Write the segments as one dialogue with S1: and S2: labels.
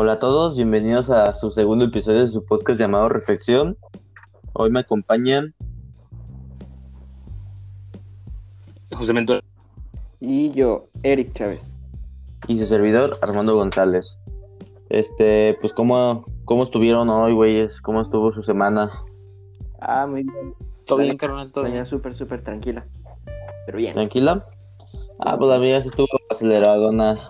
S1: Hola a todos, bienvenidos a su segundo episodio de su podcast llamado Reflexión. Hoy me acompañan
S2: José Mentor.
S3: Y yo, Eric Chávez.
S1: y su servidor Armando González. Este, pues cómo, cómo estuvieron hoy, güeyes, cómo estuvo su semana.
S3: Ah, muy bien.
S2: ¿Todo bien, carnal? ¿Todo bien?
S3: súper, súper tranquila. Pero bien.
S1: ¿Tranquila? Ah, pues la mía sí estuvo aceleradona.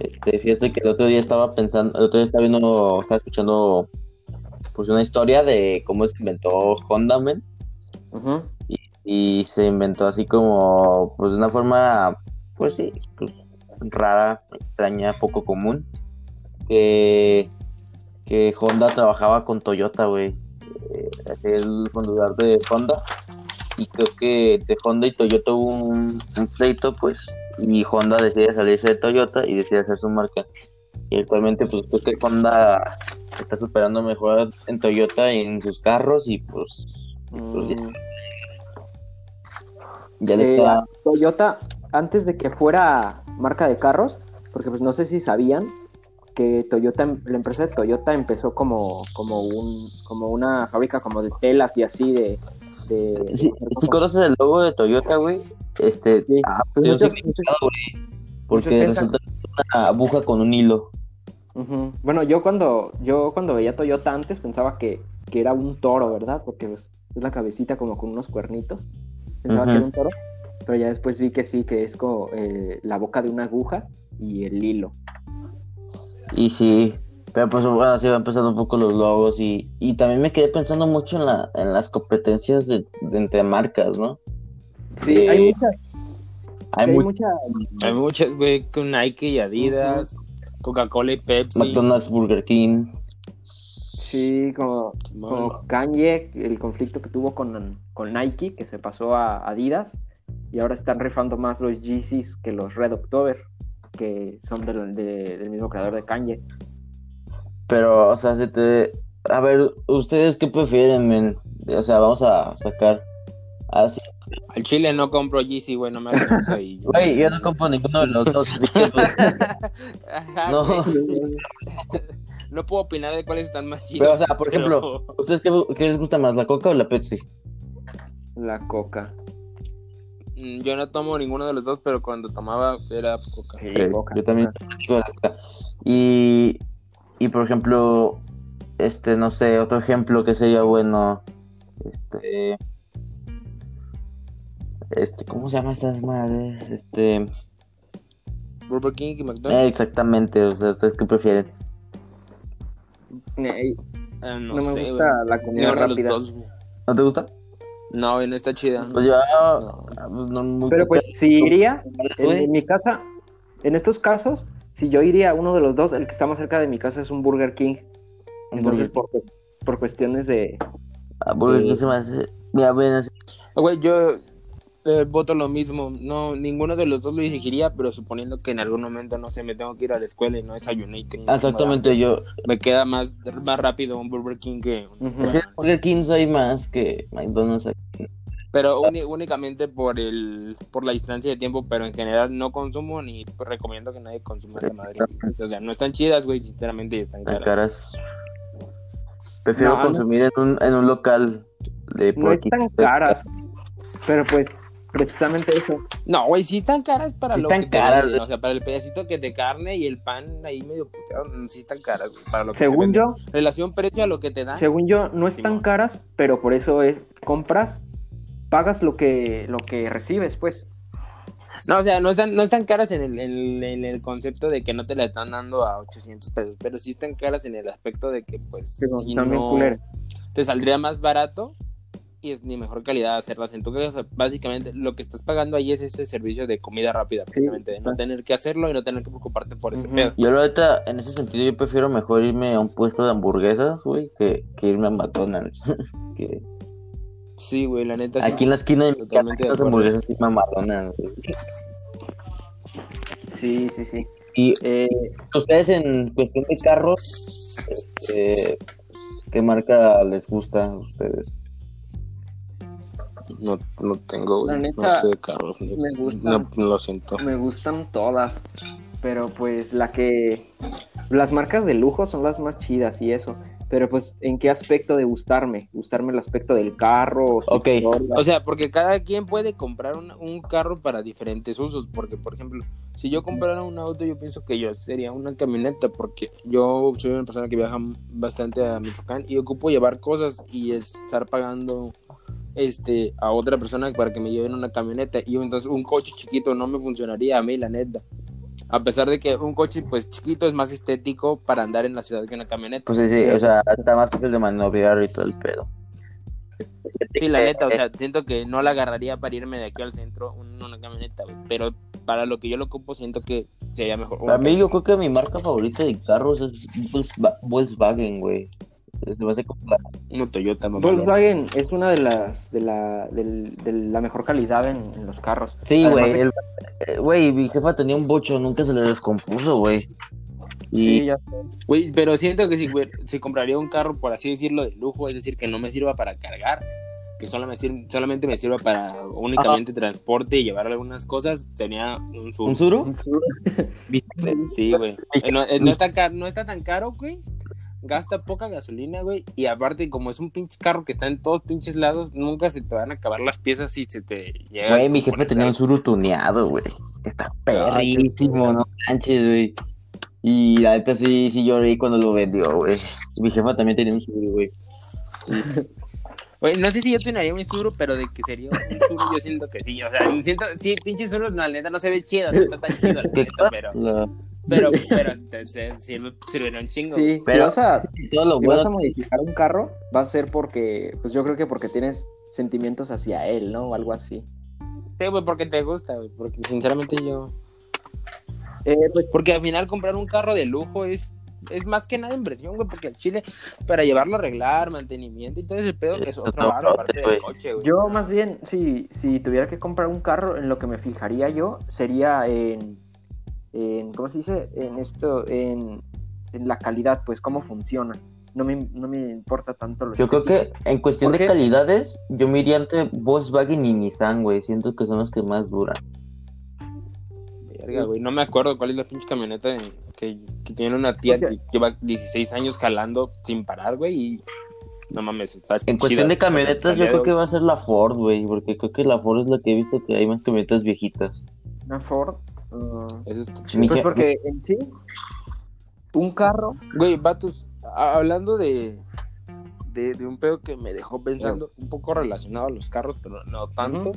S1: Este, fíjate que el otro día estaba pensando, el otro día estaba viendo, estaba escuchando pues una historia de cómo se inventó Honda, men.
S3: Ujú.
S1: y se inventó así como pues de una forma pues sí pues, rara extraña poco común que que Honda trabajaba con Toyota güey Eh, el fundador de Honda y creo que entre Honda y Toyota hubo un, un pleito pues y Honda decide salirse de Toyota y decide hacer su marca. Y actualmente pues creo que Honda está superando mejor en Toyota y en sus carros y pues
S3: Mm,
S1: ya le
S3: eh,
S1: está
S3: Toyota, antes de que fuera marca de carros, porque pues no sé si sabían que Toyota, la empresa de Toyota empezó como, como un, como una fábrica como de telas y así de,
S1: Sí, si conoces el logo de Toyota, güey, este,
S3: Sí.
S1: ah,
S3: Pues
S1: un
S3: muchos-
S1: significado, güey, porque
S3: muchos
S1: resulta una aguja con un hilo.
S3: Bueno, yo cuando, yo cuando veía Toyota antes pensaba que, que era un toro, ¿verdad? Porque pues, es la cabecita como con unos cuernitos. Pensaba que era un toro, pero ya después vi que sí, que es como eh, la boca de una aguja y el hilo.
S1: Y sí, pero pues bueno, así va empezando un poco los logos y, y también me quedé pensando mucho en, la, en las competencias de, de entre marcas, ¿no?
S3: Sí,
S1: Eh,
S3: hay muchas,
S1: Hay,
S3: hay muchas.
S2: Hay muchas, güey, con Nike y Adidas, Coca-Cola y Pepsi.
S1: McDonald's, Burger King.
S3: Sí, como, Kanye, el conflicto que tuvo con, con Nike, que se pasó a Adidas, y ahora están rifando más los Yeezys que los Red October, que son del, de- del mismo creador de Kanye.
S1: Pero, o sea, se te... A ver, ¿ustedes qué prefieren, men? O sea, vamos a sacar... Así.
S2: Al Chile no compro Yeezy, güey, no me alcanza y...
S1: Güey, yo no compro ninguno de los dos,
S2: Ajá,
S1: No.
S2: No puedo opinar de cuáles están más chidos.
S1: Pero, o sea, por ejemplo, ¿ustedes qué, qué les gusta más, la Coca o la Pepsi?
S3: La Coca.
S2: Mm, Yo no tomo ninguno de los dos, pero cuando tomaba era Coca.
S3: Sí,
S1: Eh,
S3: Coca.
S1: Yo también Coca. Y, y por ejemplo, este, no sé, otro ejemplo que sería bueno, este, este, ¿cómo se llama estas madres? Este,
S2: Burger King y
S1: eh,
S2: McDonald's.
S1: exactamente, o sea, ¿ustedes qué prefieren?
S3: Eh,
S2: Ah, no,
S3: no, me gusta la comida
S2: Ninguno de los
S3: rápida.
S2: dos.
S1: ¿No te gusta?
S2: No, no está chida.
S1: Pues yo,
S2: No.
S1: pues, no, muy
S3: Pero pues si iría, en mi casa, en estos casos, si yo iría a uno de los dos, el que está más cerca de mi casa es un Burger King.
S1: Un
S3: Entonces,
S1: Burger
S3: por, por cuestiones de...
S1: Ah, Burger King se me hace, mira, ven, así-
S2: Güey, yo eh, voto lo mismo. No, ninguno de los dos lo elegiría, pero suponiendo que en algún momento, no sé, me tengo que ir a la escuela y no desayuné y tengo
S1: exactamente, yo,
S2: Me queda más, más rápido un Burger King que un
S1: que Burger King hay más que McDonald's aquí.
S2: Pero uni- únicamente por el por la distancia de tiempo, pero en general no consumo ni recomiendo que nadie consuma esa madre. O sea, no están chidas, güey, sinceramente y están
S1: Están
S2: caras.
S1: caras. Prefiero
S3: No, no
S1: consumir en un, en un local de
S3: No
S1: por aquí.
S3: están caras, pero pues precisamente eso.
S2: No, güey, sí están caras para
S1: Sí
S2: lo
S1: están
S2: que te
S1: caras,
S2: venden,
S1: güey.
S2: O sea, para el pedacito que de carne y el pan ahí medio puteado, mm, sí están caras, güey, para lo que te
S3: Según
S2: venden.
S3: yo,
S2: Relación precio a lo que te dan.
S3: según yo, no están caras, pero por eso es compras, pagas lo que lo que recibes, pues.
S2: No, o sea, no están, no están caras en el, en, el, en el concepto de que no te la están dando a 800 pesos, pero sí están caras en el aspecto de que, pues,
S3: Pero
S2: si
S3: también
S2: no,
S3: culero.
S2: te saldría más barato y es ni mejor calidad hacerlas en tu casa. Básicamente, lo que estás pagando ahí es ese servicio de comida rápida, precisamente, de no
S3: está.
S2: tener que hacerlo y no tener que preocuparte por ese
S3: Ujú.
S2: pedo.
S1: Yo la neta, en ese sentido, yo prefiero mejor irme a un puesto de hamburguesas, güey, que, que irme a McDonald's. Que
S2: Sí, güey, la neta. sí.
S1: Aquí en la esquina de mi casa
S2: Totalmente
S1: hay
S2: de
S1: hamburguesas y güey.
S3: Sí, sí, sí.
S1: Y
S3: Eh,
S1: ustedes en cuestión de carros, este, ¿qué marca les gusta a ustedes?
S2: No, no tengo,
S3: La
S2: güey, no
S3: neta,
S2: sé, Carlos. no-
S3: me gusta.
S2: No, no lo siento.
S3: me gustan todas, pero pues la que Las marcas de lujo son las más chidas y eso. Pero pues, ¿en qué aspecto de gustarme? ¿Gustarme el aspecto del carro?
S1: Ok.
S3: historia?
S2: O sea, porque cada quien puede comprar un, un carro para diferentes usos. Porque, por ejemplo, si yo comprara un auto, yo pienso que yo sería una camioneta. Porque yo soy una persona que viaja bastante a Michoacán y ocupo llevar cosas y estar pagando este a otra persona para que me lleven una camioneta. Y entonces un coche chiquito no me funcionaría a mí, la neta. A pesar de que un coche pues chiquito es más estético para andar en la ciudad que una camioneta.
S1: Pues sí, sí, o sea, está más fácil de maniobrar y todo el pedo.
S2: Sí, la neta, o sea, siento que no la agarraría para irme de aquí al centro un- una camioneta, güey. Pero para lo que yo lo ocupo, siento que sería mejor.
S1: Para mí, yo creo que mi marca favorita de carros es Volkswa- Volkswagen, güey. Se me hace como la-
S2: Una Toyota, mamá.
S3: Volkswagen es una de las de la, de la mejor calidad en, en los carros.
S1: Sí, güey. eh, Güey, mi jefa tenía un bocho, nunca se le descompuso, güey. Y
S3: Sí, ya sé.
S2: Güey, pero siento que si, si compraría un carro, por así decirlo, de lujo, es decir, que no me sirva para cargar, que solo me sir- solamente me sirva para únicamente transporte y llevar algunas cosas, tenía un Suru.
S1: ¿Un Suru?
S3: Un Sur-
S1: ¿Viste?
S2: Sí, güey. Eh, No, eh, no está no está tan caro, güey. Gasta poca gasolina, güey. Y aparte, como es un pinche carro que está en todos pinches lados, nunca se te van a acabar las piezas si se te llega
S1: Güey, mi jefe tenía un Suru tuneado, güey. Está perrísimo, no manches, güey. Y la neta sí, sí lloré cuando lo vendió, güey. Mi jefa también tenía un Suru, güey.
S2: Güey, no sé si yo tunearía un Suru, pero de que sería un Suru, yo siento que sí. O sea, siento, sí, pinche Suru, no, la neta no se ve chido, no está tan chido, la
S1: ¿Qué
S2: neta, pero, pero, pero, te- se- sirve, sirve un chingo.
S3: Sí, si
S1: Pero-
S3: vas a,
S1: Todo lo
S3: si vas a modificar un carro, va a ser porque, pues yo creo que porque tienes sentimientos hacia él, ¿no? O algo así.
S2: Sí, güey, porque te gusta, güey, porque sinceramente yo...
S3: Eh, pues
S2: Porque al final comprar un carro de lujo es, es más que nada inversión, güey, porque al Chile, para llevarlo a arreglar, mantenimiento y todo ese pedo, es
S1: Es
S2: otro barro aparte del coche, güey.
S3: yo más bien, si, si tuviera que comprar un carro, en lo que me fijaría yo sería en, en ¿cómo se dice? En esto, en, en la calidad, pues cómo funciona. No me, no me importa tanto lo
S1: Yo creo que en cuestión
S3: ¿Por
S1: de
S3: qué?
S1: calidades, yo me iría entre Volkswagen y Nissan, güey. Siento que son los que más duran.
S2: Verga, güey, no me acuerdo cuál es la pinche camioneta en- que, que tiene una tía que lleva 16 años jalando sin parar, güey, y no mames, está
S1: En cuestión de camionetas, yo creo que va a ser la Ford, güey. Porque creo que la Ford es la que he visto que hay más camionetas viejitas.
S3: una Ford. Uh,
S2: Eso está chido.
S3: Pues porque en sí, un carro,
S2: Güey, vatos, hablando de, de, de un pedo que me dejó pensando, un poco relacionado a los carros, pero no tanto,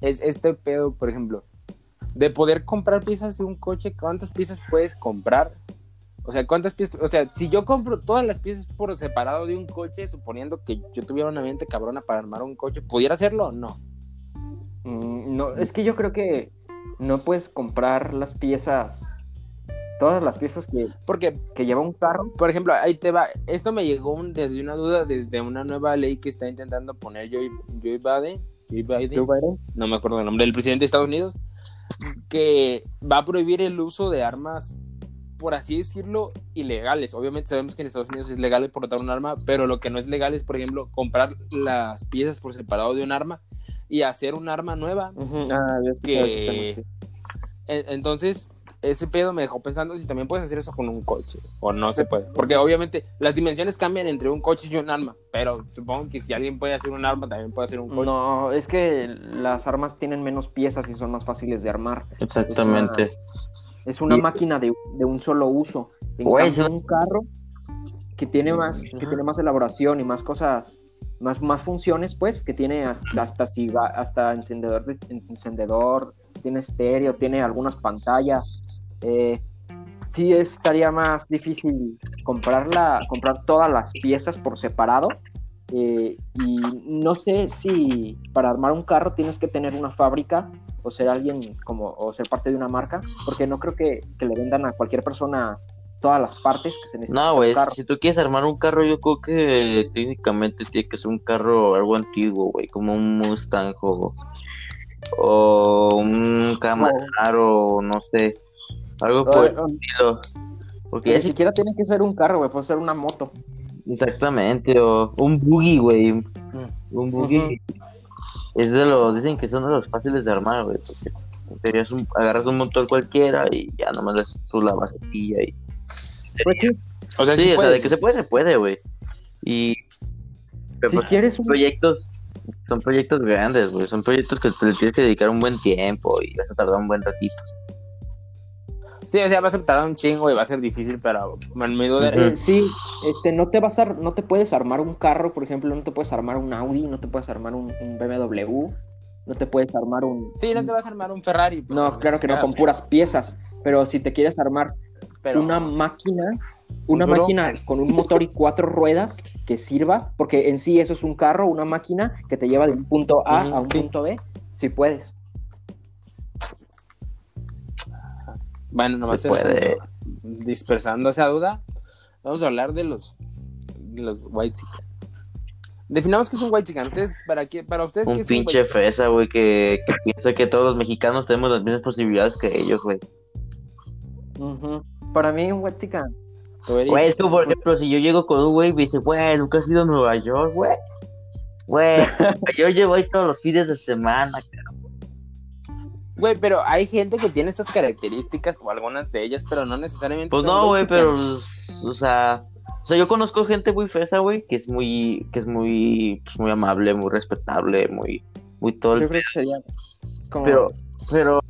S2: es este pedo, por ejemplo, de poder comprar piezas de un coche, ¿cuántas piezas puedes comprar? O sea, ¿cuántas piezas? O sea, si yo compro todas las piezas por separado de un coche, suponiendo que yo tuviera una mente cabrona para armar un coche, ¿pudiera hacerlo o no?
S3: Mm, No, es que yo creo que no puedes comprar las piezas, todas las piezas que,
S2: Porque
S3: que lleva un carro.
S2: por ejemplo, ahí te va. Esto me llegó un- desde una duda, desde una nueva ley que está intentando poner Joe, Joe Biden. Joe Biden,
S3: Joe Biden.
S2: no me acuerdo el nombre del presidente de Estados Unidos, que va a prohibir el uso de armas, por así decirlo, ilegales. Obviamente sabemos que en Estados Unidos es legal portar un arma, pero lo que no es legal es, por ejemplo, comprar las piezas por separado de un arma y hacer un arma nueva.
S3: Ah,
S2: Que- Entonces, ese pedo me dejó pensando si también puedes hacer eso con un coche o no se puede. Porque obviamente las dimensiones cambian entre un coche y un arma, pero supongo que si alguien puede hacer un arma, también puede hacer un coche.
S3: No, es que las armas tienen menos piezas y son más fáciles de armar.
S1: Exactamente.
S3: Es una
S1: Y-
S3: máquina de, de un solo uso. En
S1: Güey,
S3: cambio,
S1: eso-
S3: un carro que tiene más, que tiene más elaboración y más cosas, más, más funciones, pues, que tiene hasta, hasta, hasta encendedor, de, encendedor, tiene estéreo, tiene algunas pantallas. Eh, sí estaría más difícil comprarla, comprar todas las piezas por separado. eh, y no sé si para armar un carro tienes que tener una fábrica o ser alguien como o ser parte de una marca, porque no creo que, que le vendan a cualquier persona todas las partes que se necesitan.
S1: No, güey, si tú quieres armar un carro, yo creo que técnicamente tiene que ser un carro algo antiguo, güey, como un Mustang o, o un Camaro, no sé, algo por el estilo. Porque ya
S3: Ni
S1: si
S3: siquiera tiene que ser un carro, güey, puede ser una moto.
S1: Exactamente, o un buggy, güey. Un buggy es de los, dicen que son de los fáciles de armar, güey, porque un- agarras un motor cualquiera y ya nomás le haces tú la basetilla y
S3: Pues sí,
S2: O sea,
S1: Sí,
S2: sí
S1: o sea, de que se puede, se puede, güey. Y... pero,
S3: si
S1: pues,
S3: quieres un...
S1: proyectos, son proyectos grandes, güey. Son proyectos que te le tienes que dedicar un buen tiempo y vas a tardar un buen ratito.
S2: Sí, o sea, vas a tardar un chingo y va a ser difícil, pero en mi duda.
S3: Eh, sí, este, no te vas a, no te puedes armar un carro, por ejemplo, no te puedes armar un Audi, no te puedes armar un, un BMW, no te puedes armar un...
S2: Sí, no te vas a armar un Ferrari. pues,
S3: No, claro que no, con puras piezas, pero si te quieres armar
S2: pero-
S3: una máquina, una máquina con un motor y cuatro ruedas que sirva, porque en sí eso es un carro, una máquina que te lleva de un punto A a un
S2: sí.
S3: punto B, si puedes.
S2: Bueno, nomás
S1: Se puede.
S2: dispersando esa duda, vamos a hablar de los, de los white chicken. Definamos qué es un white chicken. Ustedes, para, qué, para ustedes, ¿qué
S1: Un
S2: es
S1: pinche
S2: un
S1: fresa, güey, que, que piensa que todos los mexicanos tenemos las mismas posibilidades que ellos, güey.
S3: Ujú. Para mí un chicken?
S1: Güey, como, por ejemplo, si yo llego con un güey y me dice, güey, nunca has ido a Nueva York, güey. Güey, yo llevo ahí todos los fines de semana,
S2: Güey, pero hay gente que tiene estas características o algunas de ellas, pero no necesariamente
S1: Pues
S2: son
S1: no, güey, pero, pues, o sea, o sea, yo conozco gente muy fresa, güey, que es muy, que es muy, pues, muy amable, muy respetable, muy, muy todo el
S3: Yo creo que sería como...
S1: Pero, pero,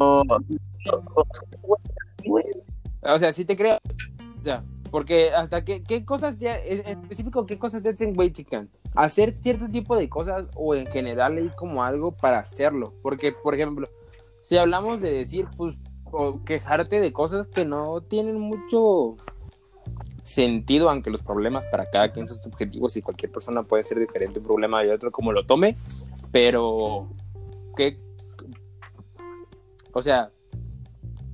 S1: güey,
S2: O sea, sí te creo. O sea, porque hasta qué, qué cosas ya, en específico, qué cosas te hacen white chicken. Hacer cierto tipo de cosas o en general hay como algo para hacerlo. Porque, por ejemplo, si hablamos de decir, pues, o quejarte de cosas que no tienen mucho sentido, aunque los problemas para cada quien son subjetivos y cualquier persona puede ser diferente un problema de otro como lo tome, pero ¿qué? O sea,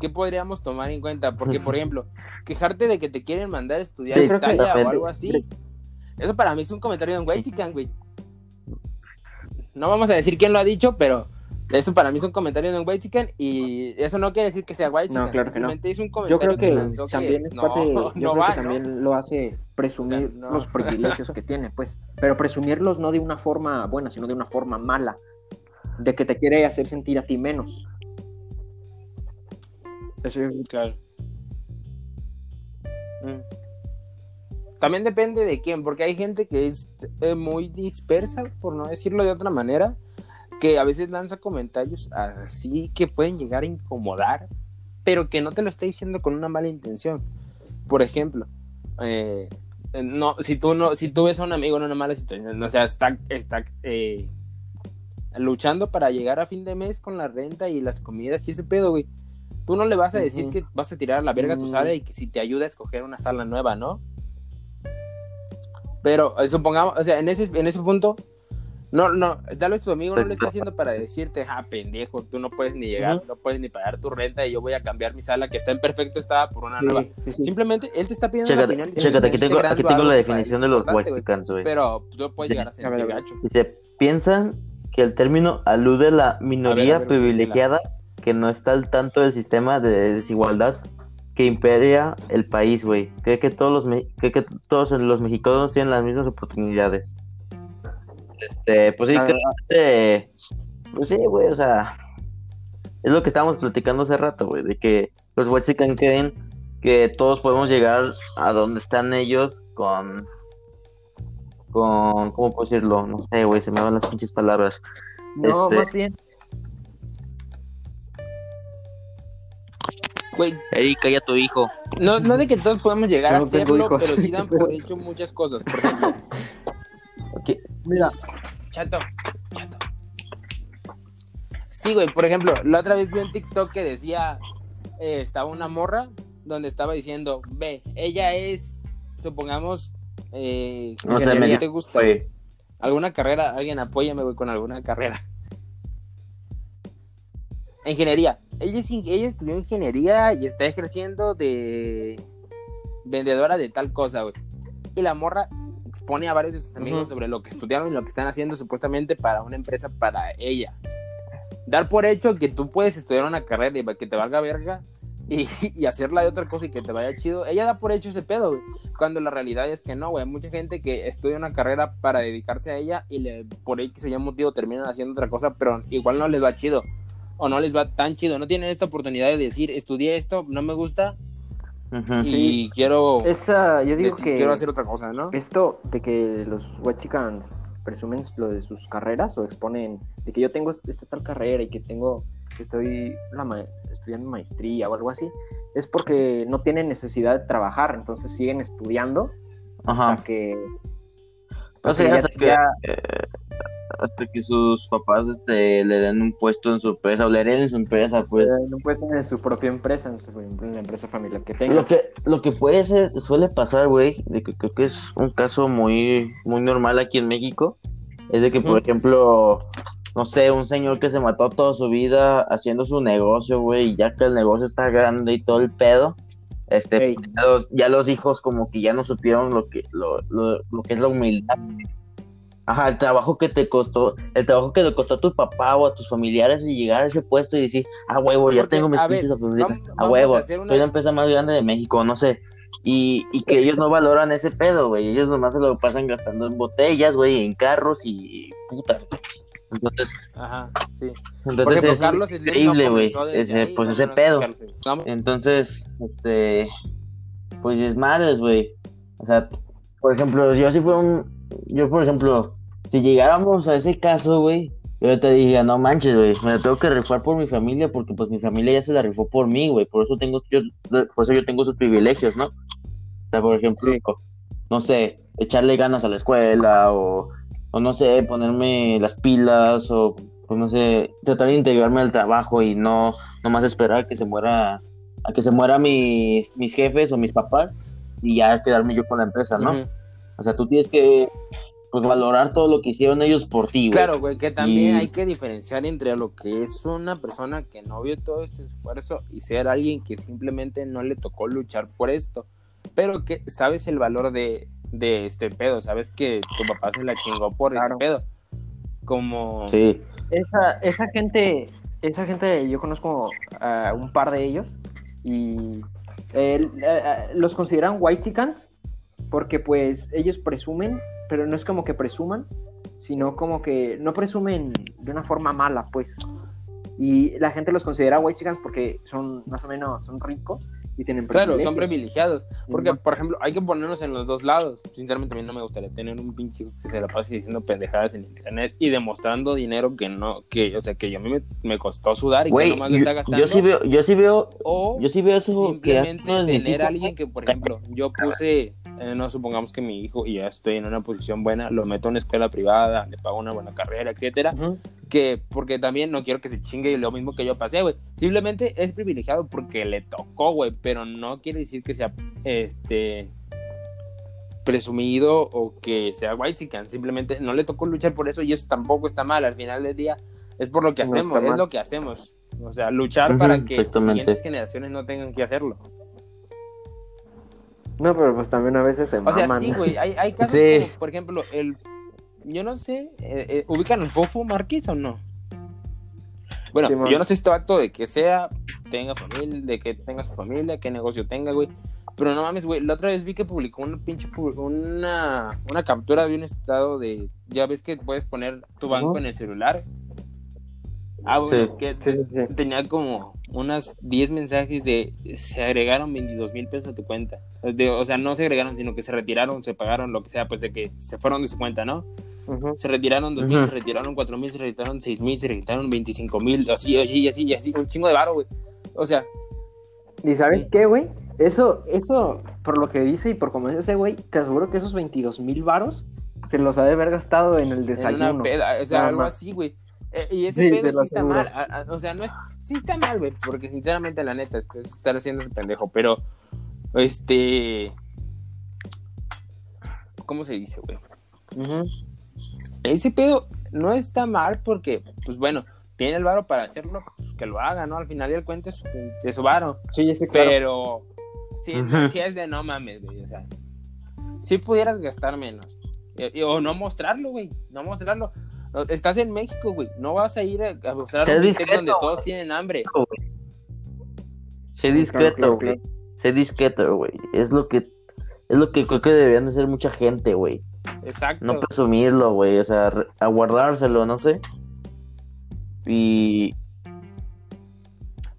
S2: ¿qué podríamos tomar en cuenta? Porque, por ejemplo, quejarte de que te quieren mandar a estudiar
S1: Sí,
S2: Italia o algo así, eso para mí es un comentario de un chicken, güey. No vamos a decir quién lo ha dicho, pero eso para mí es un comentario de un white chicken y eso no quiere decir que sea white chicken.
S3: No, claro que no.
S2: simplemente es un
S3: Yo creo que también es
S2: no,
S3: parte, yo
S2: no
S3: creo
S2: va,
S3: que también lo hace presumir
S2: O sea, no.
S3: los privilegios que tiene, pues. Pero presumirlos no de una forma buena, sino de una forma mala. De que te quiere hacer sentir a ti menos. Eso yo-
S2: Claro. Mm. También depende de quién, porque hay gente que es eh, muy dispersa, por no decirlo de otra manera, que a veces lanza comentarios así que pueden llegar a incomodar, pero que no te lo está diciendo con una mala intención. Por ejemplo, eh, no, si tú no, si tú ves a un amigo en una mala situación, o sea, está, está eh, luchando para llegar a fin de mes con la renta y las comidas y ese pedo, güey. Tú no le vas a decir que vas a tirar a la verga tu
S3: Mm.
S2: sala y que si te ayuda a escoger una sala nueva, ¿no? Pero eh, supongamos, o sea, en ese, en ese punto, no, no, tal vez tu amigo no lo está haciendo para decirte, ah, pendejo, tú no puedes ni llegar, no puedes ni pagar tu renta y yo voy a cambiar mi sala que está en perfecto estado por una nueva.
S3: Sí, sí, sí.
S2: Simplemente él te está pidiendo
S1: chécate,
S2: opinión.
S1: chécate, aquí tengo, aquí tengo la definición de los
S2: importante, güey. Pero tú puedes llegar a ser gacho.
S1: Dice, piensan que el término alude a la minoría
S2: a ver,
S1: privilegiada que no está al tanto del sistema de desigualdad que imperia el país, güey. Cree que todos los me- cree que todos los mexicanos tienen las mismas oportunidades. Este, pues sí, que este, pues sí, güey, o sea, es lo que estábamos platicando hace rato, güey, de que los Wexican creen que todos podemos llegar a donde están ellos con con, ¿cómo puedo decirlo? No sé, güey, se me van las pinches palabras.
S3: No,
S1: este-
S3: más bien.
S2: Güey,
S1: Ey, calla tu hijo.
S2: no, no de que todos podemos llegar a
S3: No tengo
S2: hacerlo,
S3: hijos.
S2: pero sí dan por hecho muchas cosas. Por ejemplo,
S3: Mira,
S2: chato, chato. Sí, güey, por ejemplo, la otra vez vi un TikTok que decía, eh, estaba una morra donde estaba diciendo, ve, ella es, supongamos, eh,
S1: No sé,
S2: ¿te gusta?
S1: Güey,
S2: ¿Alguna carrera? Alguien apóyame, güey, con alguna carrera. Ingeniería. Ella, es ella estudió ingeniería y está ejerciendo de vendedora de tal cosa, güey. Y la morra expone a varios de sus amigos sobre lo que estudiaron y lo que están haciendo supuestamente para una empresa para ella. Dar por hecho que tú puedes estudiar una carrera y que te valga verga y, y hacerla de otra cosa y que te vaya chido. Ella da por hecho ese pedo, güey. Cuando la realidad es que no, güey. Mucha gente que estudia una carrera para dedicarse a ella y le, por que se llama motivo terminan haciendo otra cosa, pero igual no les va chido. O no les va tan chido. No tienen esta oportunidad de decir, estudié esto, no me gusta. Y
S3: Sí.
S2: quiero,
S3: Esa, yo digo
S2: decir-
S3: que
S2: quiero hacer otra cosa, ¿no?
S3: esto de que los white chickens presumen lo de sus carreras o exponen de que yo tengo esta tal carrera y que tengo estoy la ma- estudiando maestría o algo así es porque no tienen necesidad de trabajar entonces siguen estudiando
S1: Ajá.
S3: hasta que
S1: O sea,
S3: porque ya-
S1: hasta que,
S3: ya-
S1: eh, hasta que sus papás este, le den un puesto en su empresa o le hereden su empresa, pues.
S3: eh, no puede ser en su propia empresa en, su- en la empresa familiar que tenga
S1: Lo que, lo que puede ser, suele pasar, güey, de que creo que es un caso muy, muy normal aquí en México, es de que, por ejemplo, no sé, un señor que se mató toda su vida haciendo su negocio, güey, y ya que el negocio está grande y todo el pedo, este,
S3: Ey.
S1: ya los, ya los hijos como que ya no supieron lo que, lo, lo, lo que es la humildad. Ajá, el trabajo que te costó, el trabajo que le costó a tu papá o a tus familiares y llegar a ese puesto y decir, ah, huevo, ya tengo mis pinches
S2: vamos-
S1: a huevo,
S2: a una-
S1: soy la empresa más grande de México, no sé. Y, y que ellos no valoran ese pedo, güey. Ellos nomás se lo pasan gastando en botellas, güey, en carros y putas. güey. Entonces,
S2: Ajá, sí.
S1: Entonces es
S2: Carlos
S1: increíble, güey. Ese, pues
S2: no,
S1: ese
S2: no,
S1: pedo. Entonces, este, pues es madres, güey. O sea, por ejemplo, yo si fuera un, yo por ejemplo, si llegáramos a ese caso, güey, yo te diría, no manches, güey, me la tengo que rifar por mi familia porque pues mi familia ya se la rifó por mí, güey, por eso tengo, yo, por eso yo tengo esos privilegios, ¿no? O sea, por ejemplo, no sé, echarle ganas a la escuela o, o no sé, ponerme las pilas o, pues no sé, tratar de integrarme al trabajo y no, no más esperar a que se muera, a que se muera mis, mis jefes o mis papás y ya quedarme yo con la empresa, ¿no? O sea, tú tienes que pues valorar todo lo que hicieron ellos por ti, güey.
S2: Claro, güey, que también
S1: Y-
S2: hay que diferenciar entre lo que es una persona que no vio todo este esfuerzo y ser alguien que simplemente no le tocó luchar por esto, pero que sabes el valor de, de este pedo, sabes que tu papá se la chingó por
S3: Claro.
S2: ese pedo. Como...
S1: Sí,
S3: esa, esa gente, esa gente, yo conozco a un par de ellos y eh, eh, los consideran white chickens porque pues ellos presumen, pero no es como que presuman, sino como que no presumen de una forma mala, pues. Y la gente los considera white chickens porque son más o menos son ricos y tienen
S2: Claro, son privilegiados. Porque, por ejemplo, hay que ponernos en los dos lados. Sinceramente, a mí no me gustaría tener un pinche que se la pase diciendo pendejadas en internet y demostrando dinero que no, que, o sea, que a mí me, me costó sudar y que
S1: güey,
S2: nomás lo está
S1: yo,
S2: gastando.
S1: yo sí veo, yo sí veo,
S2: o
S1: yo sí veo eso que
S2: simplemente
S1: mis
S2: tener a alguien que, por ejemplo, yo puse, eh, no supongamos que mi hijo y ya estoy en una posición buena, lo meto en una escuela privada, le pago una buena carrera, etcétera, que porque también no quiero que se chingue lo mismo que yo pasé, güey. Simplemente es privilegiado porque le tocó, güey, pero no quiere decir que sea este presumido o que sea white chican, simplemente no le tocó luchar por eso y eso tampoco está mal, al final del día es por lo que hacemos, es lo que hacemos. O sea, luchar para que las siguientes generaciones no tengan que hacerlo.
S3: No, pero pues también a veces se
S2: O sea, sí, güey, hay, hay casos
S1: Sí.
S2: como, por ejemplo, el... Yo no sé, eh, eh, ¿ubican el Fofo Márquez o no? Bueno, yo no sé este acto de que sea, tenga familia, de que tenga su familia, qué negocio tenga, güey. Pero no mames, güey, la otra vez vi que publicó una pinche, pu- una, una captura de un estado de, ya ves que puedes poner tu banco en el celular. Ah, bueno,
S1: Sí.
S2: que
S3: Sí, sí, sí.
S2: tenía como unas 10 mensajes de se agregaron 22 mil pesos a tu cuenta. De- o sea, no se agregaron, sino que se retiraron, se pagaron, lo que sea, pues de que se fueron de su cuenta, ¿no? Se retiraron 2 mil, se retiraron 4 mil, se retiraron 6 mil, se retiraron 25 mil, así, así, así, así, un chingo de varo, güey. O sea,
S3: ¿Y sabes qué, güey? Eso, eso, por lo que dice y por como dice ese güey, te aseguro que esos 22 mil varos se los ha de haber gastado en el
S2: en
S3: desayuno.
S2: una peda, o sea, algo
S3: más.
S2: así, güey. Eh, y ese
S3: Sí,
S2: pedo sí está mal. a- a- o sea, no es. Sí está mal, güey. Porque sinceramente, la neta, es es estar haciendo ese pendejo. Pero, este. ¿Cómo se dice, güey? Ese pedo no está mal porque, pues bueno, tiene el varo para hacerlo, pues que lo haga, ¿no? Al final del cuento es, es su varo.
S3: Sí, ese claro.
S2: Pero, sí, sí es de no mames, güey. O sea, si pudieras gastar menos. Y- y- O no mostrarlo, güey. No mostrarlo. No, Estás en México, güey. No vas a ir a, a un
S1: discreto,
S2: donde todos
S1: güey.
S2: tienen hambre.
S1: Sé discreto,
S3: claro,
S1: güey.
S3: claro.
S1: Sé discreto, güey. Es lo que es lo que creo que deberían de hacer mucha gente, güey.
S2: Exacto.
S1: No presumirlo, güey, o sea, re- a guardárselo, no sé. Y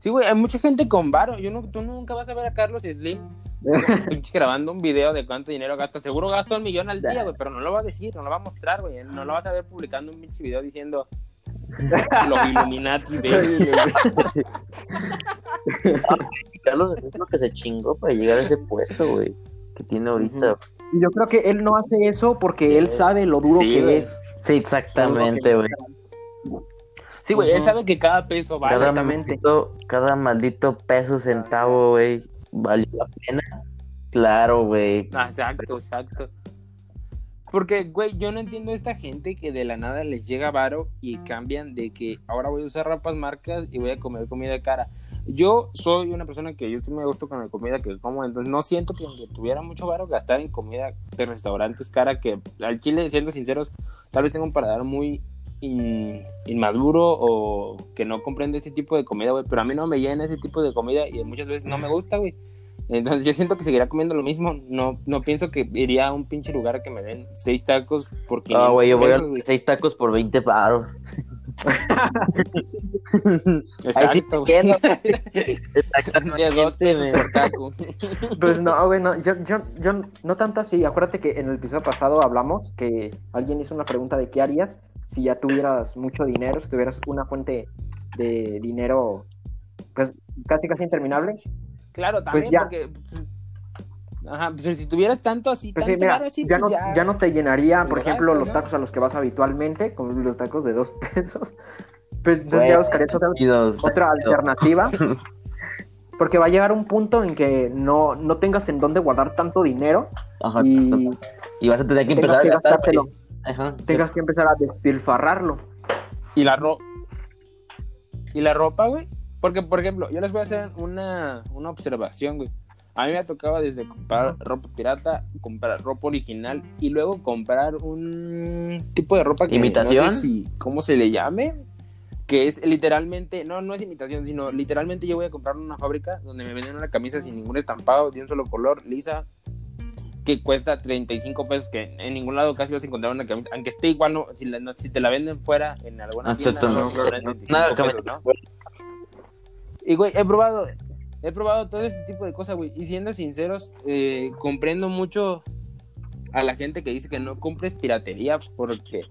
S2: Sí, güey, hay mucha gente con varo. Yo no, tú nunca vas a ver a Carlos Slim pinche grabando un video de cuánto dinero gasta. Seguro gasta un millón al día, güey, pero no lo va a decir, no lo va a mostrar, güey. No lo vas a ver publicando un pinche video diciendo los Illuminati de...
S1: Carlos es lo que se chingó para llegar a ese puesto, güey, que tiene ahorita.
S3: Y yo creo que él no hace eso porque él sabe lo duro
S2: Sí,
S3: que es.
S1: Sí, exactamente, güey.
S2: Sí, güey, él
S3: Ujú.
S2: sabe que cada peso vale.
S1: Cada maldito, cada maldito peso, centavo, güey, valió la pena. Claro, güey.
S2: Ah, Exacto, exacto. Porque, güey, yo no entiendo a esta gente que de la nada les llega varo y cambian de que ahora voy a usar ropas marcas y voy a comer comida cara. Yo soy una persona que yo sí me gusto con la comida que como, entonces no siento que aunque tuviera mucho varo gastar en comida de restaurantes cara, que al chile, siendo sinceros, tal vez tengo un paladar muy in- inmaduro o que no comprende ese tipo de comida, güey, pero a mí no me llena ese tipo de comida y muchas veces no me gusta, güey. Entonces yo siento que seguirá comiendo lo mismo. No, no pienso que iría a un pinche lugar a que me den seis tacos por 500
S1: Ah, güey, yo voy a
S2: güey.
S1: seis tacos por 20 paros. Ahí sí te.
S3: Pues no, güey, no, yo, yo, yo no tanto así. Acuérdate que en el episodio pasado hablamos que alguien hizo una pregunta de qué harías si ya tuvieras mucho dinero, si tuvieras una fuente de dinero, pues casi casi interminable.
S2: Claro, también
S3: ya.
S2: porque... Ajá, pues si tuvieras tanto así,
S3: Pues
S2: tanto
S3: sí, mira,
S2: varo así,
S3: ya,
S2: pues
S3: no, ya no te llenaría, por
S2: Lo
S3: ejemplo, los
S2: ¿no?
S3: tacos a los que vas habitualmente, como los tacos de dos pesos. Pues entonces ya buscarías otra, otra alternativa. Porque va a llegar un punto en que no, no tengas en dónde guardar tanto dinero
S1: Ajá,
S3: y
S1: y vas a tener que
S3: tengas
S1: empezar a
S3: que gastártelo.
S1: Ajá.
S3: tengas que empezar a despilfarrarlo.
S2: Y la ropa. Y la ropa, güey. Porque, por ejemplo, yo les voy a hacer una, una observación, güey. A mí me ha tocado desde comprar ropa pirata, comprar ropa original y luego comprar un tipo de ropa que
S1: ¿Imitación?
S2: no sé si cómo se le llame, que es literalmente, no, no es imitación, sino literalmente yo voy a comprar una fábrica donde me venden una camisa sin ningún estampado, de un solo color, lisa, que cuesta 35 pesos, que en ningún lado casi vas a encontrar una camisa, aunque esté igual, no, si, la- no- si te la venden fuera en alguna
S1: Ah,
S2: tienda,
S1: cierto,
S2: no,
S1: no.
S2: no, no, 35
S1: Nada,
S2: pesos,
S1: camisa.
S2: ¿no? Y, güey, he probado, he probado todo este tipo de cosas, güey. Y siendo sinceros, eh, comprendo mucho a la gente que dice que no compres piratería porque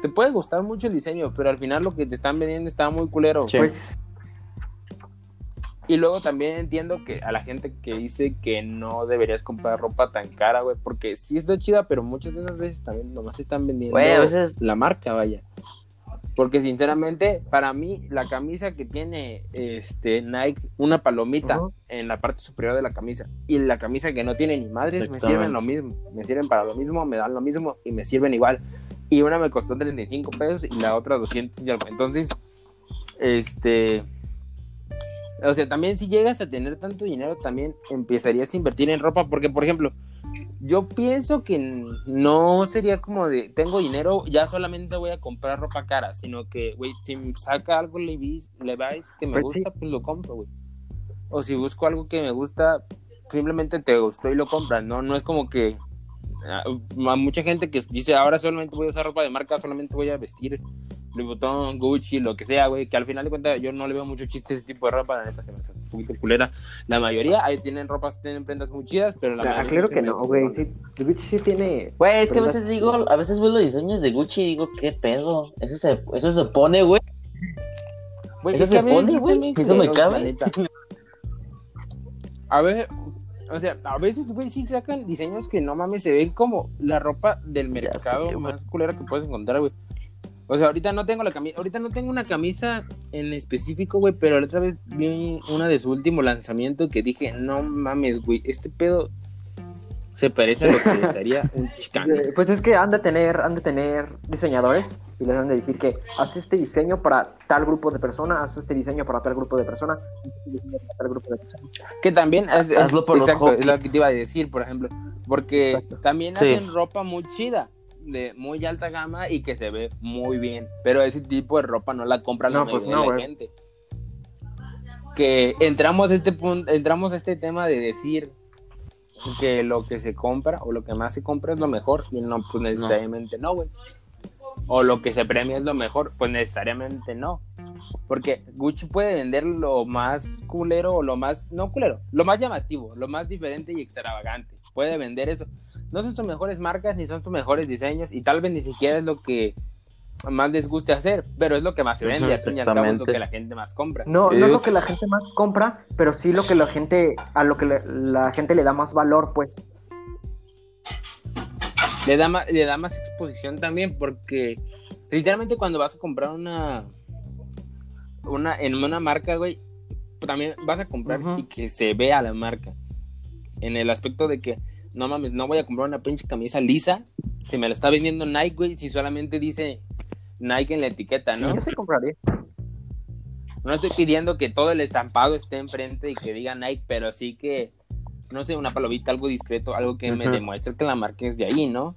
S2: te puede gustar mucho el diseño, pero al final lo que te están vendiendo está muy culero.
S1: Sí.
S3: Pues
S2: Y luego también entiendo que a la gente que dice que no deberías comprar ropa tan cara, güey, porque sí está chida, pero muchas de esas veces también nomás te están vendiendo
S1: a veces.
S2: la marca, vaya. Porque sinceramente, para mí, la camisa que tiene este Nike, una palomita en la parte superior de la camisa, y la camisa que no tiene ni madres, me sirven lo mismo. Me sirven para lo mismo, me dan lo mismo y me sirven igual. Y una me costó 35 pesos y la otra 200 y algo. Entonces, este. O sea, también si llegas a tener tanto dinero, también empezarías a invertir en ropa. Porque, por ejemplo, yo pienso que no sería como de tengo dinero, ya solamente voy a comprar ropa cara, sino que, güey, si saca algo Levi's, Levi's que me
S3: Pues sí.
S2: gusta, pues lo compro, güey. O si busco algo que me gusta, simplemente te gustó y lo compras, ¿no? No es como que ah, a mucha gente que dice ahora solamente voy a usar ropa de marca, solamente voy a vestir Louis Vuitton, Gucci, lo que sea, güey, que al final de cuentas yo no le veo mucho chiste a ese tipo de ropa, la neta se me hace un poquito culera. La mayoría ahí tienen ropas, tienen prendas muy chidas, pero la
S3: ah,
S2: mayoría
S3: claro que no, güey. Sí, el Gucci sí tiene.
S1: Güey, es que a veces digo, a veces veo los diseños de Gucci y digo, ¿qué pedo? Eso se, eso se pone, güey.
S2: Güey,
S1: ¿Eso se pone, güey? ¿Eso me cabe?
S2: A ver, o sea, a veces, güey, sí sacan diseños que no mames, se ven como la ropa del mercado más culera que puedes encontrar, güey. O sea, ahorita no tengo la camisa, ahorita no tengo una camisa en específico, güey, pero la otra vez vi una de su último lanzamiento que dije, no mames, güey, este pedo se parece a lo que les haría un chicano.
S3: Eh, Pues es que han de tener, han de tener diseñadores y les han de decir que haz este diseño para tal grupo de personas, haz este diseño para tal grupo de personas, haz este diseño para tal grupo de personas.
S2: Que también es, es-
S1: Hazlo por los
S2: exacto, es lo que te iba a decir, por ejemplo. Porque
S3: Exacto.
S2: también
S1: Sí.
S2: hacen ropa muy chida, de muy alta gama y que se ve muy bien. Pero ese tipo de ropa no la compra la
S3: No, pues
S2: mayoría
S3: no,
S2: de la gente. Que entramos a este punto, entramos a este tema de decir que lo que se compra o lo que más se compra es lo mejor y no, pues necesariamente no, güey. O lo que se premia es lo mejor, pues necesariamente no. Porque Gucci puede vender lo más culero o lo más, no culero, lo más llamativo, lo más diferente y extravagante. Puede vender eso. No son sus mejores marcas ni son sus mejores diseños y tal vez ni siquiera es lo que más les guste hacer, pero es lo que más se vende, al fin y al cabo es lo que la gente más compra.
S3: No, no es lo que la gente más compra, pero sí lo que la gente, a lo que le- la gente le da más valor, pues.
S2: Le da, más, le da más exposición también porque literalmente cuando vas a comprar una, una en una marca, güey, también vas a comprar y que se vea la marca. En el aspecto de que, no mames, no voy a comprar una pinche camisa lisa si me la está vendiendo Nike, güey, si solamente dice Nike en la etiqueta, ¿no?
S3: Yo sí compraría.
S2: No estoy pidiendo que todo el estampado esté enfrente y que diga Nike, pero sí que, no sé, una palomita, algo discreto, algo que me demuestre que la marca es de ahí, ¿no?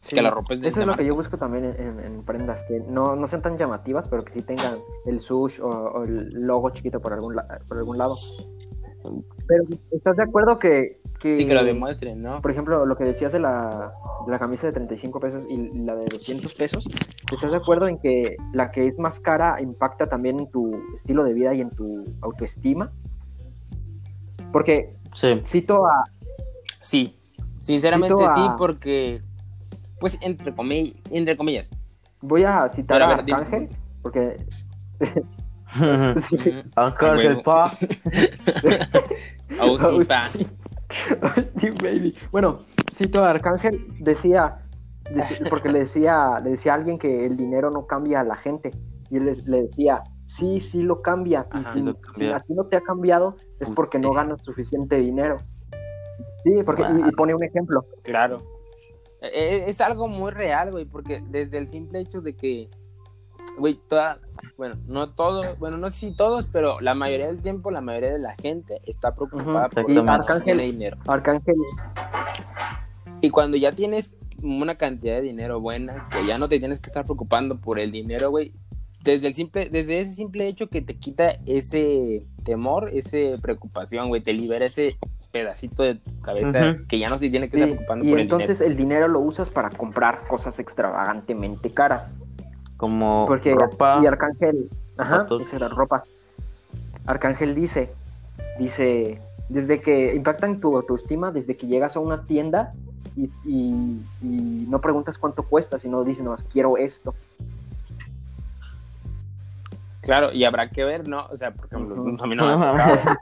S3: Sí.
S2: Que la ropa es de
S3: Eso es lo que yo busco también en, en- en prendas, que no, no sean tan llamativas, pero que sí tengan el sush o, o el logo chiquito por algún, la- por algún lado. Pero, ¿estás de acuerdo que, que,
S2: Sí, que lo demuestren, ¿no?
S3: por ejemplo, lo que decías de la, de la camisa de 35 pesos y la de 200 pesos, ¿estás de acuerdo en que la que es más cara impacta también en tu estilo de vida y en tu autoestima? Porque
S1: Sí.
S3: cito a,
S2: Sí, sinceramente
S3: a-
S2: sí, porque, pues, entre, comi- entre comillas.
S3: voy a citar
S2: a
S3: a
S2: ver, dime.
S3: Arcángel, porque
S1: Ángel
S2: huevo.
S1: del Pa.
S2: Agustín Pa.
S3: Baby. Bueno, cito a Arcángel, decía, porque le decía, le decía a alguien que el dinero no cambia a la gente. Y él le, le decía, sí, sí lo cambia. Y si,
S1: lo
S3: si
S1: cambia.
S3: a ti no te ha cambiado, es porque no ganas suficiente dinero. Sí, porque, y- y, pone un ejemplo.
S2: Claro. E- e- Es, algo muy real, güey, porque desde el simple hecho de que, güey, toda, bueno, no todos, bueno, no sé si todos, pero la mayoría del tiempo, la mayoría de la gente está preocupada por
S3: Arcángel-
S2: dinero.
S3: Arcángel,
S2: Y cuando ya tienes una cantidad de dinero buena, que ya no te tienes que estar preocupando por el dinero, güey. Desde el simple, desde ese simple hecho que te quita ese temor, ese preocupación, güey, te libera ese pedacito de tu cabeza que ya no se tiene que
S3: sí,
S2: estar preocupando
S3: y
S2: por
S3: entonces el dinero lo usas para comprar cosas extravagantemente caras.
S1: Como
S3: Porque
S1: ropa.
S3: y Arcángel, ajá, etcétera, ropa. Arcángel dice, dice, desde que impactan tu autoestima, desde que llegas a una tienda y, y- y no preguntas cuánto cuesta, sino dices nomás quiero esto.
S2: Claro, y habrá que ver, ¿no? O sea, por ejemplo, a mí no me ha tocado,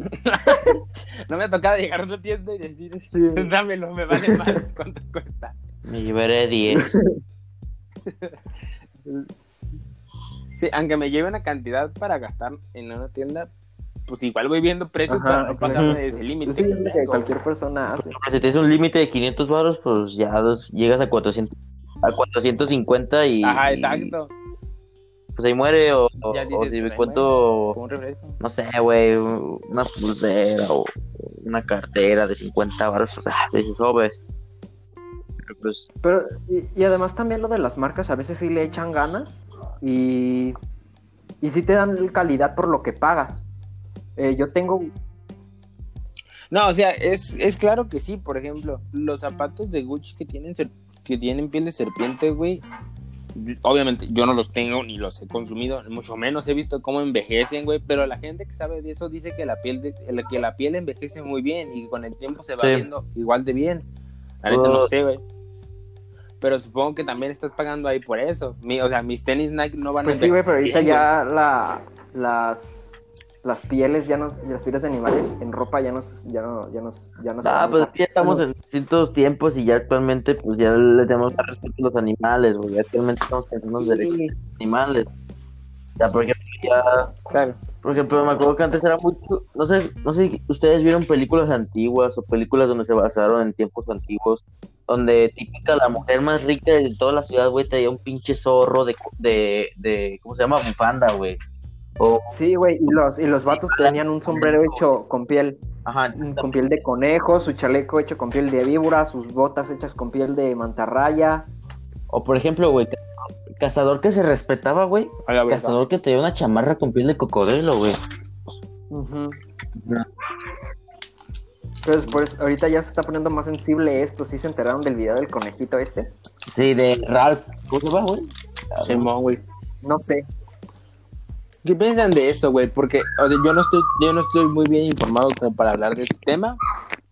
S2: no me ha tocado llegar a una tienda y decir,
S3: Sí.
S2: dámelo, me vale más cuánto cuesta.
S1: Me llevaré 10.
S2: Sí, aunque me lleve una cantidad para gastar en una tienda, pues igual voy viendo precios
S3: Ajá,
S2: para no
S3: exacto.
S2: pasarme de ese límite.
S3: Sí,
S2: que
S3: es cualquier persona hace.
S1: Si tienes un límite de 500 baros, pues ya dos- llegas a 400. A 450 y.
S2: Ajá,
S1: y,
S2: exacto.
S1: pues ahí muere. O, si
S2: pues,
S1: me cuento. No sé, güey. Una pulsera o una cartera de 50 baros. O sea, dices, oh, ves. Pero pues.
S3: Pero, y, y además también lo de las marcas, a veces sí le echan ganas y, y sí te dan calidad por lo que pagas. Eh, yo tengo,
S2: No, o sea, es, es claro que sí. Por ejemplo, los zapatos de Gucci que tienen ser- que tienen piel de serpiente, güey. Obviamente yo no los tengo ni los he consumido, mucho menos he visto cómo envejecen, güey, pero la gente que sabe de eso dice que la piel de, que la piel envejece muy bien y con el tiempo se va
S1: Sí.
S2: viendo igual de bien. La neta no
S1: Oh.
S2: sé, güey. Pero supongo que también estás pagando ahí por eso. Mi- o sea, mis tenis Nike no van
S3: pues
S2: a
S3: sí, güey, pero ahorita
S2: bien,
S3: ya la, las, las pieles ya no, las pieles de animales en ropa ya no, se- ya no, ya no, ya no se
S1: Ah, pues ya estamos en distintos tiempos y ya actualmente, pues ya le tenemos más respeto a los animales, güey. Ya Actualmente estamos pensando en los derechos de los animales. Ya, por ejemplo, ya.
S2: Claro.
S1: Por ejemplo, me acuerdo que antes era mucho. No sé, no sé si ustedes vieron películas antiguas o películas donde se basaron en tiempos antiguos. Donde típica la mujer más rica de toda la ciudad, güey, traía un pinche zorro de, de, de ¿cómo se llama? Bufanda, güey. O,
S3: sí, güey, y los, y los vatos tenían un sombrero hecho con piel,
S1: ajá,
S3: con piel de conejo, su chaleco hecho con piel de víbora, sus botas hechas con piel de mantarraya.
S1: o por ejemplo, güey, cazador que se respetaba, güey. Cazador que traía una chamarra con piel de cocodrilo, güey.
S3: Ujú. Entonces, pues ahorita ya se está poniendo más sensible esto. ¿Sí se enteraron del video del conejito este?
S1: Sí, de Ralph. ¿Cómo se llama, güey?
S2: Simón, güey.
S3: No sé.
S2: ¿Qué piensan de esto, güey? Porque o sea, yo no estoy yo no estoy muy bien informado como para hablar de este tema,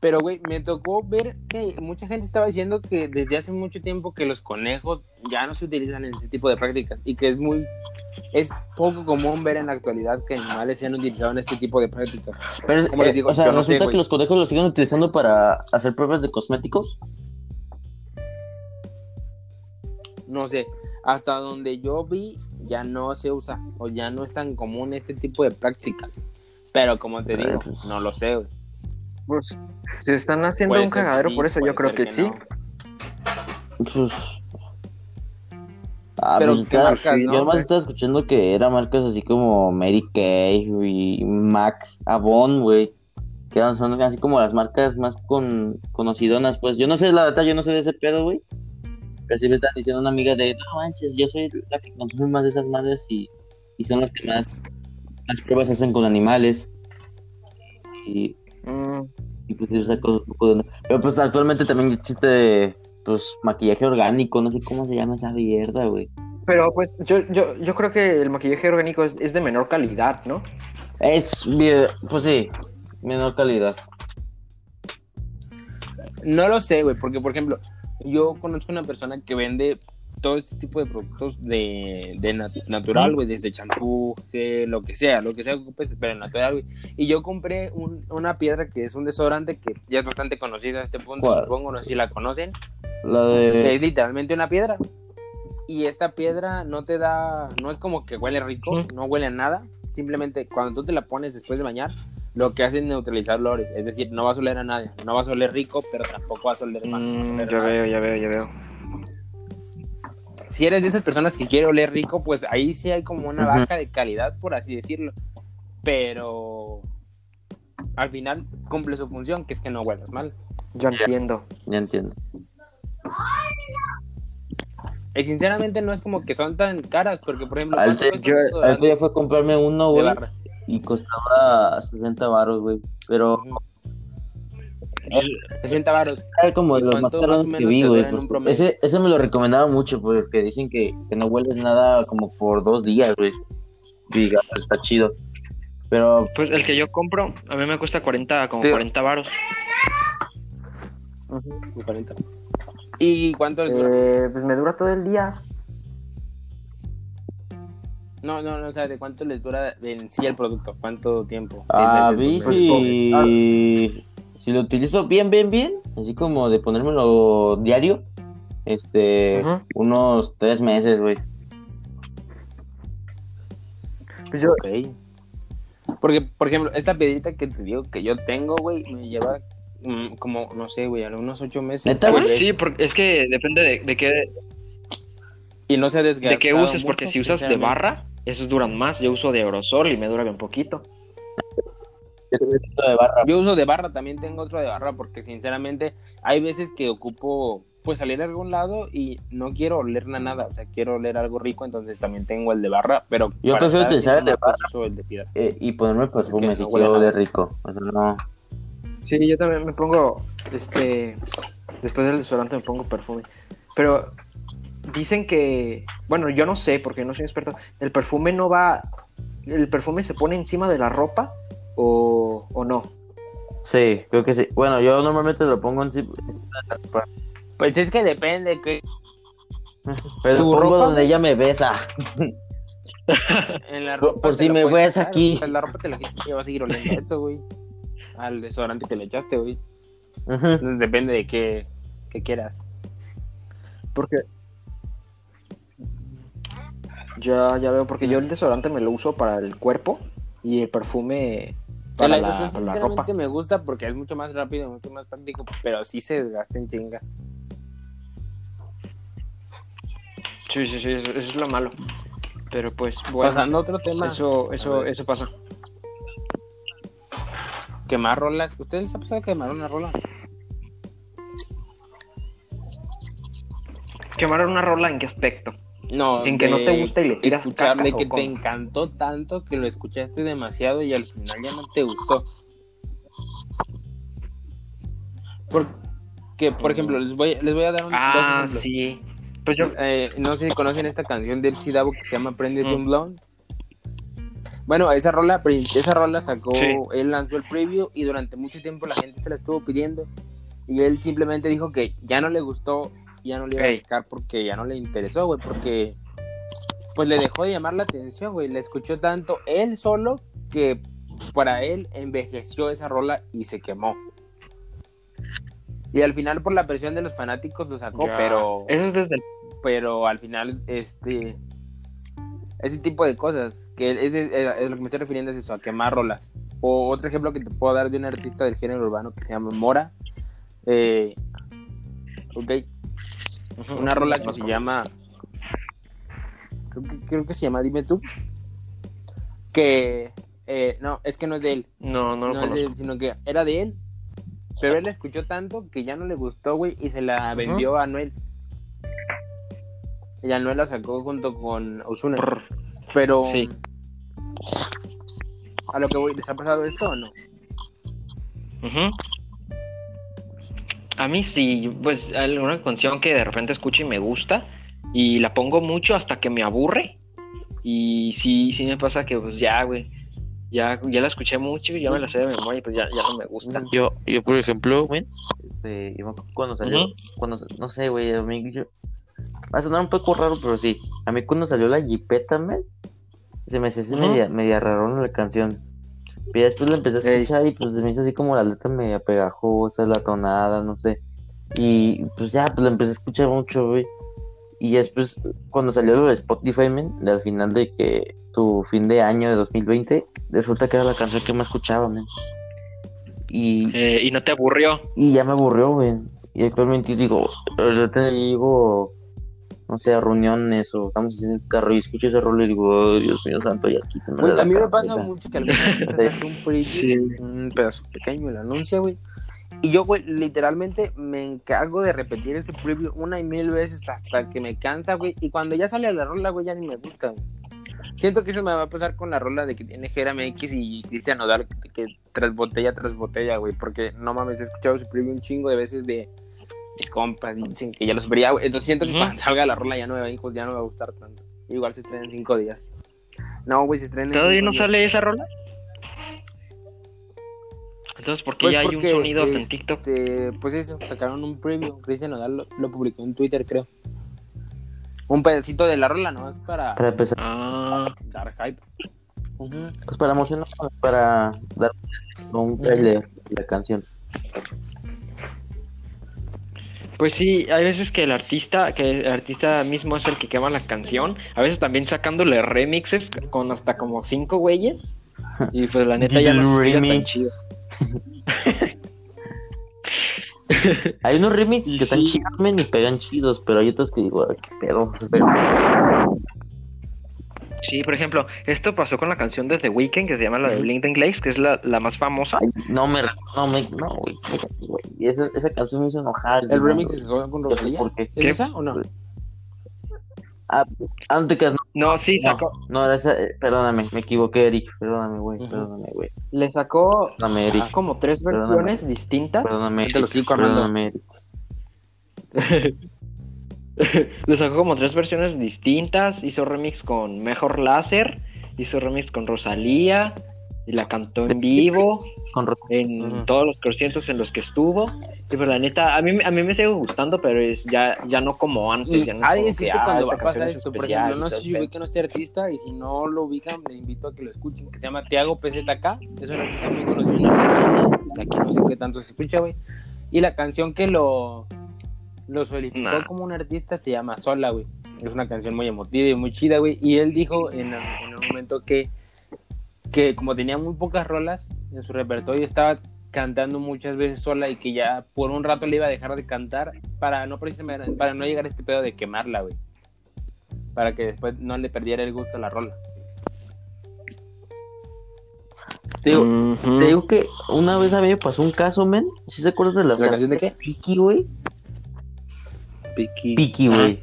S2: pero güey, me tocó ver que mucha gente estaba diciendo que desde hace mucho tiempo que los conejos ya no se utilizan en este tipo de prácticas y que es muy es poco común ver en la actualidad que animales sean utilizados en este tipo de prácticas.
S1: Pero es-
S2: Como les
S1: eh,
S2: digo,
S1: o sea,
S2: yo no sé,
S1: resulta
S2: güey.
S1: que los conejos los siguen utilizando para hacer pruebas de cosméticos.
S2: No sé, hasta donde yo vi ya no se usa o ya no es tan común este tipo de prácticas. Pero como te digo,
S1: pues-
S2: no lo sé, güey.
S3: Pues, si están haciendo
S2: Puede
S3: un cagadero
S2: sí,
S3: por eso, yo creo que, sí.
S2: no.
S1: Pues... Ah,
S2: Pero,
S1: pues
S2: ¿qué
S1: está-
S2: marcas,
S1: sí,
S2: no?
S1: Yo
S2: Pues-
S1: estaba escuchando que eran marcas así como Mary Kay y Mac, Avon, güey. Que eran- son así como las marcas más con, conocidonas, pues. Yo no sé, la verdad, yo no sé de ese pedo, güey. Pero sí me están diciendo una amiga de, no manches, yo soy la que consume más de esas madres y, y son las que más las pruebas hacen con animales. Y, Y pues un poco de... Pero pues actualmente también existe, pues, maquillaje orgánico, no sé cómo se llama esa mierda, güey.
S3: Pero pues yo, yo, yo creo que el maquillaje orgánico es, es de menor calidad, ¿no?
S1: Es, pues sí, menor calidad.
S2: No lo sé, güey, porque por ejemplo, yo conozco una persona que vende todo este tipo de productos de, de nat- natural, güey, desde champú, gel, lo que sea, lo que sea que ocupes, pero natural, güey. Y yo compré un- una piedra que es un desodorante que ya es bastante conocida a este punto,
S1: ¿Cuál?
S2: supongo, no sé si la conocen.
S1: La
S2: que
S1: de...
S2: Es literalmente una piedra. Y esta piedra no te da, no es como que huele rico,
S3: Ujú.
S2: no huele a nada. Simplemente cuando tú te la pones después de bañar, lo que hace es neutralizar olores. Es decir, no vas a oler a nadie. No vas a oler rico, pero tampoco vas a oler mal.
S3: Mm, ya
S2: nada.
S3: veo, ya veo, ya veo.
S2: Si eres de esas personas que quiere oler rico, pues ahí sí hay como una baja de calidad, por así decirlo. Pero al final cumple su función, que es que no huelas mal.
S3: Ya entiendo.
S1: Ya entiendo.
S2: Y sinceramente no es como que son tan caras, porque por ejemplo,
S1: Al
S2: ¿cuánto
S1: te-
S2: cuesta un
S3: yo-
S1: ya fue a comprarme uno, güey, y costaba 60 baros, güey. Pero
S2: 60 varos.
S1: era como de
S2: ¿Y
S1: los más caros que vi, güey.
S2: promedio?
S1: Ese, ese me lo recomendaba mucho, porque dicen que, que no hueles nada como por dos días, güey. Diga, está chido. Pero
S4: Pues el que yo compro, a mí me cuesta 40, como
S2: Sí.
S4: 40 varos.
S2: Un 40. ¿Y cuánto les dura?
S3: Eh, pues me dura todo el día.
S2: No, no, no, o sea, ¿de cuánto les dura en sí el producto? ¿Cuánto tiempo?
S1: a
S2: Seis
S1: mí
S2: meses, dos meses.
S1: Si, lo utilizo bien, bien, bien, así como de ponérmelo diario, este, unos tres meses, güey.
S3: Pues yo,
S2: Ok. Porque, por ejemplo, esta piedrita que te digo que yo tengo, güey, me lleva mm, como, no sé, güey, algunos ocho meses.
S1: ¿Neta,
S2: tal
S1: güey?
S4: Sí, porque es que depende de, de qué,
S2: Y no se ha
S4: de qué uses,
S2: mucho,
S4: porque si usas de barra, esos duran más. Yo uso de aerosol y me dura bien poquito.
S1: Yo también uso de barra.
S2: Yo uso de barra, también tengo otro de barra, porque sinceramente hay veces que ocupo, pues salir a algún lado y no quiero oler nada, o sea, quiero oler algo rico, entonces también tengo el de barra, pero
S1: Yo prefiero utilizar el de
S2: encima, uso el de piedra.
S1: Eh, y ponerme perfume si
S2: no
S1: quiero de rico. O sea, no.
S3: sí, yo también me pongo, este, después del desodorante me pongo perfume. Pero dicen que, bueno, yo no sé porque no soy experto, el perfume no va, el perfume se pone encima de la ropa o, o no.
S1: Sí, creo que sí. Bueno, yo normalmente lo pongo en sí.
S2: Pues es que depende, que
S1: Pero
S2: ¿Tu
S1: lo pongo
S2: ropa?
S1: donde ella me besa.
S2: en la
S1: Por-
S2: ropa
S1: por si me
S2: echar,
S1: aquí.
S2: sea, la ropa te la quitas va a seguir oliendo eso, güey. Al desodorante que le echaste, güey. Depende de qué, qué quieras.
S3: Porque ya, ya veo, porque yo el desodorante me lo uso para el cuerpo y el perfume para
S2: la
S3: para la ropa.
S2: me gusta porque es mucho más rápido, mucho más práctico, pero sí se desgasta en chinga.
S4: Sí, sí, sí, eso, eso es lo malo. Pero pues, bueno,
S2: Pasando a otro tema,
S4: eso, eso, eso pasa.
S2: quemar rolas. ¿Ustedes les ha pasado quemar una rola?
S4: ¿Quemar una rola en qué aspecto?
S2: No,
S3: En que no te gusta y le tiras
S2: escuchar
S3: caca,
S2: de
S3: ¿o
S2: que te encantó tanto que lo escuchaste demasiado y al final ya no te gustó. Porque, por ejemplo, les voy, les voy a dar un, dos
S4: Ah,
S2: ejemplos.
S4: sí. Pues yo,
S2: Eh, no sé si conocen esta canción de MC Davo que se llama Prende
S4: Mm.
S2: un Blonde. Bueno, esa rola, esa rola sacó,
S3: Sí.
S2: él lanzó el preview y durante mucho tiempo la gente se la estuvo pidiendo y él simplemente dijo que ya no le gustó, ya no le iba a sacar porque ya no le interesó, güey, porque pues le dejó de llamar la atención, güey, le escuchó tanto él solo que para él envejeció esa rola y se quemó. Y al final por la presión de los fanáticos lo sacó,
S3: Ya.
S2: pero
S3: Eso es desde el...
S2: pero al final este ese tipo de cosas que es, es lo que me estoy refiriendo es eso a quemar rolas o otro ejemplo que te puedo dar de un artista del género urbano que se llama Mora eh, ok, una rola que se llama creo que, creo que se llama Dime tú que eh, no es que no es de él
S3: No, no lo
S2: no es de él, sino que era de él. Pero él la escuchó tanto que ya no le gustó, güey, y se la vendió a Anuel. Y Anuel la sacó junto con Ozuna.
S3: Brr.
S2: Pero.
S3: Sí.
S2: A lo que voy, ¿les ha pasado esto o no?
S3: Ujú. A mí sí, pues alguna canción que de repente escucho y me gusta y la pongo mucho hasta que me aburre y sí, sí me pasa que pues ya, güey, ya, ya la escuché mucho y ya me la sé de memoria y pues ya, ya no me gusta.
S1: Yo, yo por ejemplo, güey, este, yo me acuerdo cuando salió, cuando, no sé, güey, a mí, yo- va a sonar un poco raro, pero sí, a mí cuando salió la jipeta, man, se me hacía así
S3: Ujú.
S1: media, media rarona la canción, ya después la empecé a escuchar y pues se me hizo así como la letra media pegajosa, la tonada, no sé, y pues ya, pues la empecé a escuchar mucho, güey, y después, cuando salió lo de Spotify, de al final de que tu fin de año de 2020, resulta que era la canción que más escuchaba, man. Y,
S3: Eh, y no te aburrió.
S1: y ya me aburrió, güey. Y actualmente digo, ahorita digo, no sé, a reuniones o estamos haciendo el carro y escucho ese rol y digo, "Ay, Dios mío santo, quítame
S2: Güey,
S1: la
S2: a mí me
S1: cabeza".
S2: pasa mucho que
S1: Sí.
S2: saca un preview,
S3: Sí.
S2: un pedazo pequeño, lo anuncia, güey. Y yo, güey, literalmente me encargo de repetir ese preview una y mil veces hasta que me cansa, güey. Y cuando ya sale la rola, güey, ya ni me gusta, güey. Siento que eso me va a pasar con la rola de que tiene X y Cristian Nodal, que, que tras botella tras botella, güey. Porque no mames, he escuchado su preview un chingo de veces de mis compas y dicen que ya los vería, güey. Entonces siento que cuando salga la rola ya no me va, a- ya no me va a gustar tanto. Igual se estrena en cinco días. No, güey, se estrena en
S3: ¿Todavía no
S2: días.
S3: sale esa rola? Entonces, ¿por qué
S2: Pues
S3: ya hay un sonido en
S2: este,
S3: TikTok?
S2: Pues eso, sacaron un preview. Cristian Nodal lo, lo publicó en Twitter, creo. Un pedacito de la rola, ¿no? Es para
S1: Para empezar,
S3: Ah,
S2: dar hype. Ujú.
S1: pues para emocionar, para dar un trailer de la canción.
S3: Pues sí, hay veces que el artista, que el artista mismo es el que quema la canción, a veces también sacándole remixes con hasta como cinco güeyes. Y pues la neta ya no tan chido.
S1: Hay unos remixes que están chidos, y pegan chidos, pero hay otros que digo, "Ay, qué pedo.
S3: Sí, por ejemplo, esto pasó con la canción de The Weeknd que se llama la de. Blink Glaze, que es la, la más famosa.
S1: ay, no me, no me, no, güey, esa, esa canción me hizo enojar.
S2: El remix
S1: no,
S2: se sacó con
S1: no
S2: Rosalía.
S1: por qué.
S2: ¿Es
S3: ¿Qué?
S2: esa o no?
S1: Ah, ah, no no,
S3: No, sí, sacó.
S1: no, era esa, eh, perdóname, me equivoqué, Eric, perdóname, güey,
S2: Ujú.
S1: perdóname, güey,
S5: Le sacó
S1: perdóname, Eric,
S5: como tres
S1: Perdóname.
S5: versiones distintas.
S1: perdóname,
S2: Te lo
S1: Eric, perdóname, Eric.
S3: Le sacó como tres versiones distintas. Hizo remix con Mejor Láser, hizo remix con Rosalía, y la cantó en vivo,
S1: Con
S3: en
S2: Ujú.
S3: todos los conciertos en los que estuvo. Y pues la neta, a mí, a mí me sigue gustando, pero es ya, ya no como antes.
S2: Y
S3: ya no es
S2: alguien
S3: como que, ah,
S2: cuando va a pasar
S3: es
S2: esto. Por ejemplo, no sé si ubican a este artista y si no lo ubican, les invito a que lo escuchen, que se llama Tiago PZK. Es un artista muy conocido Aquí no sé qué tanto se escucha, güey. Y la canción que lo, lo solicitó
S3: Nah.
S2: como un artista se llama Sola, güey. Es una canción muy emotiva y muy chida, güey. Y él dijo en, en un momento que, que como tenía muy pocas rolas en su repertorio, estaba cantando muchas veces sola y que ya por un rato le iba a dejar de cantar para no precisamente para no llegar a este pedo de quemarla, güey. Para que después no le perdiera el gusto a la rola.
S1: Te digo, te digo que una vez a mí me pasó un caso, men, ¿sí se acuerdas de la,
S2: ¿La canción de qué?
S1: Piki, güey?
S2: Piki.
S1: Piki, güey.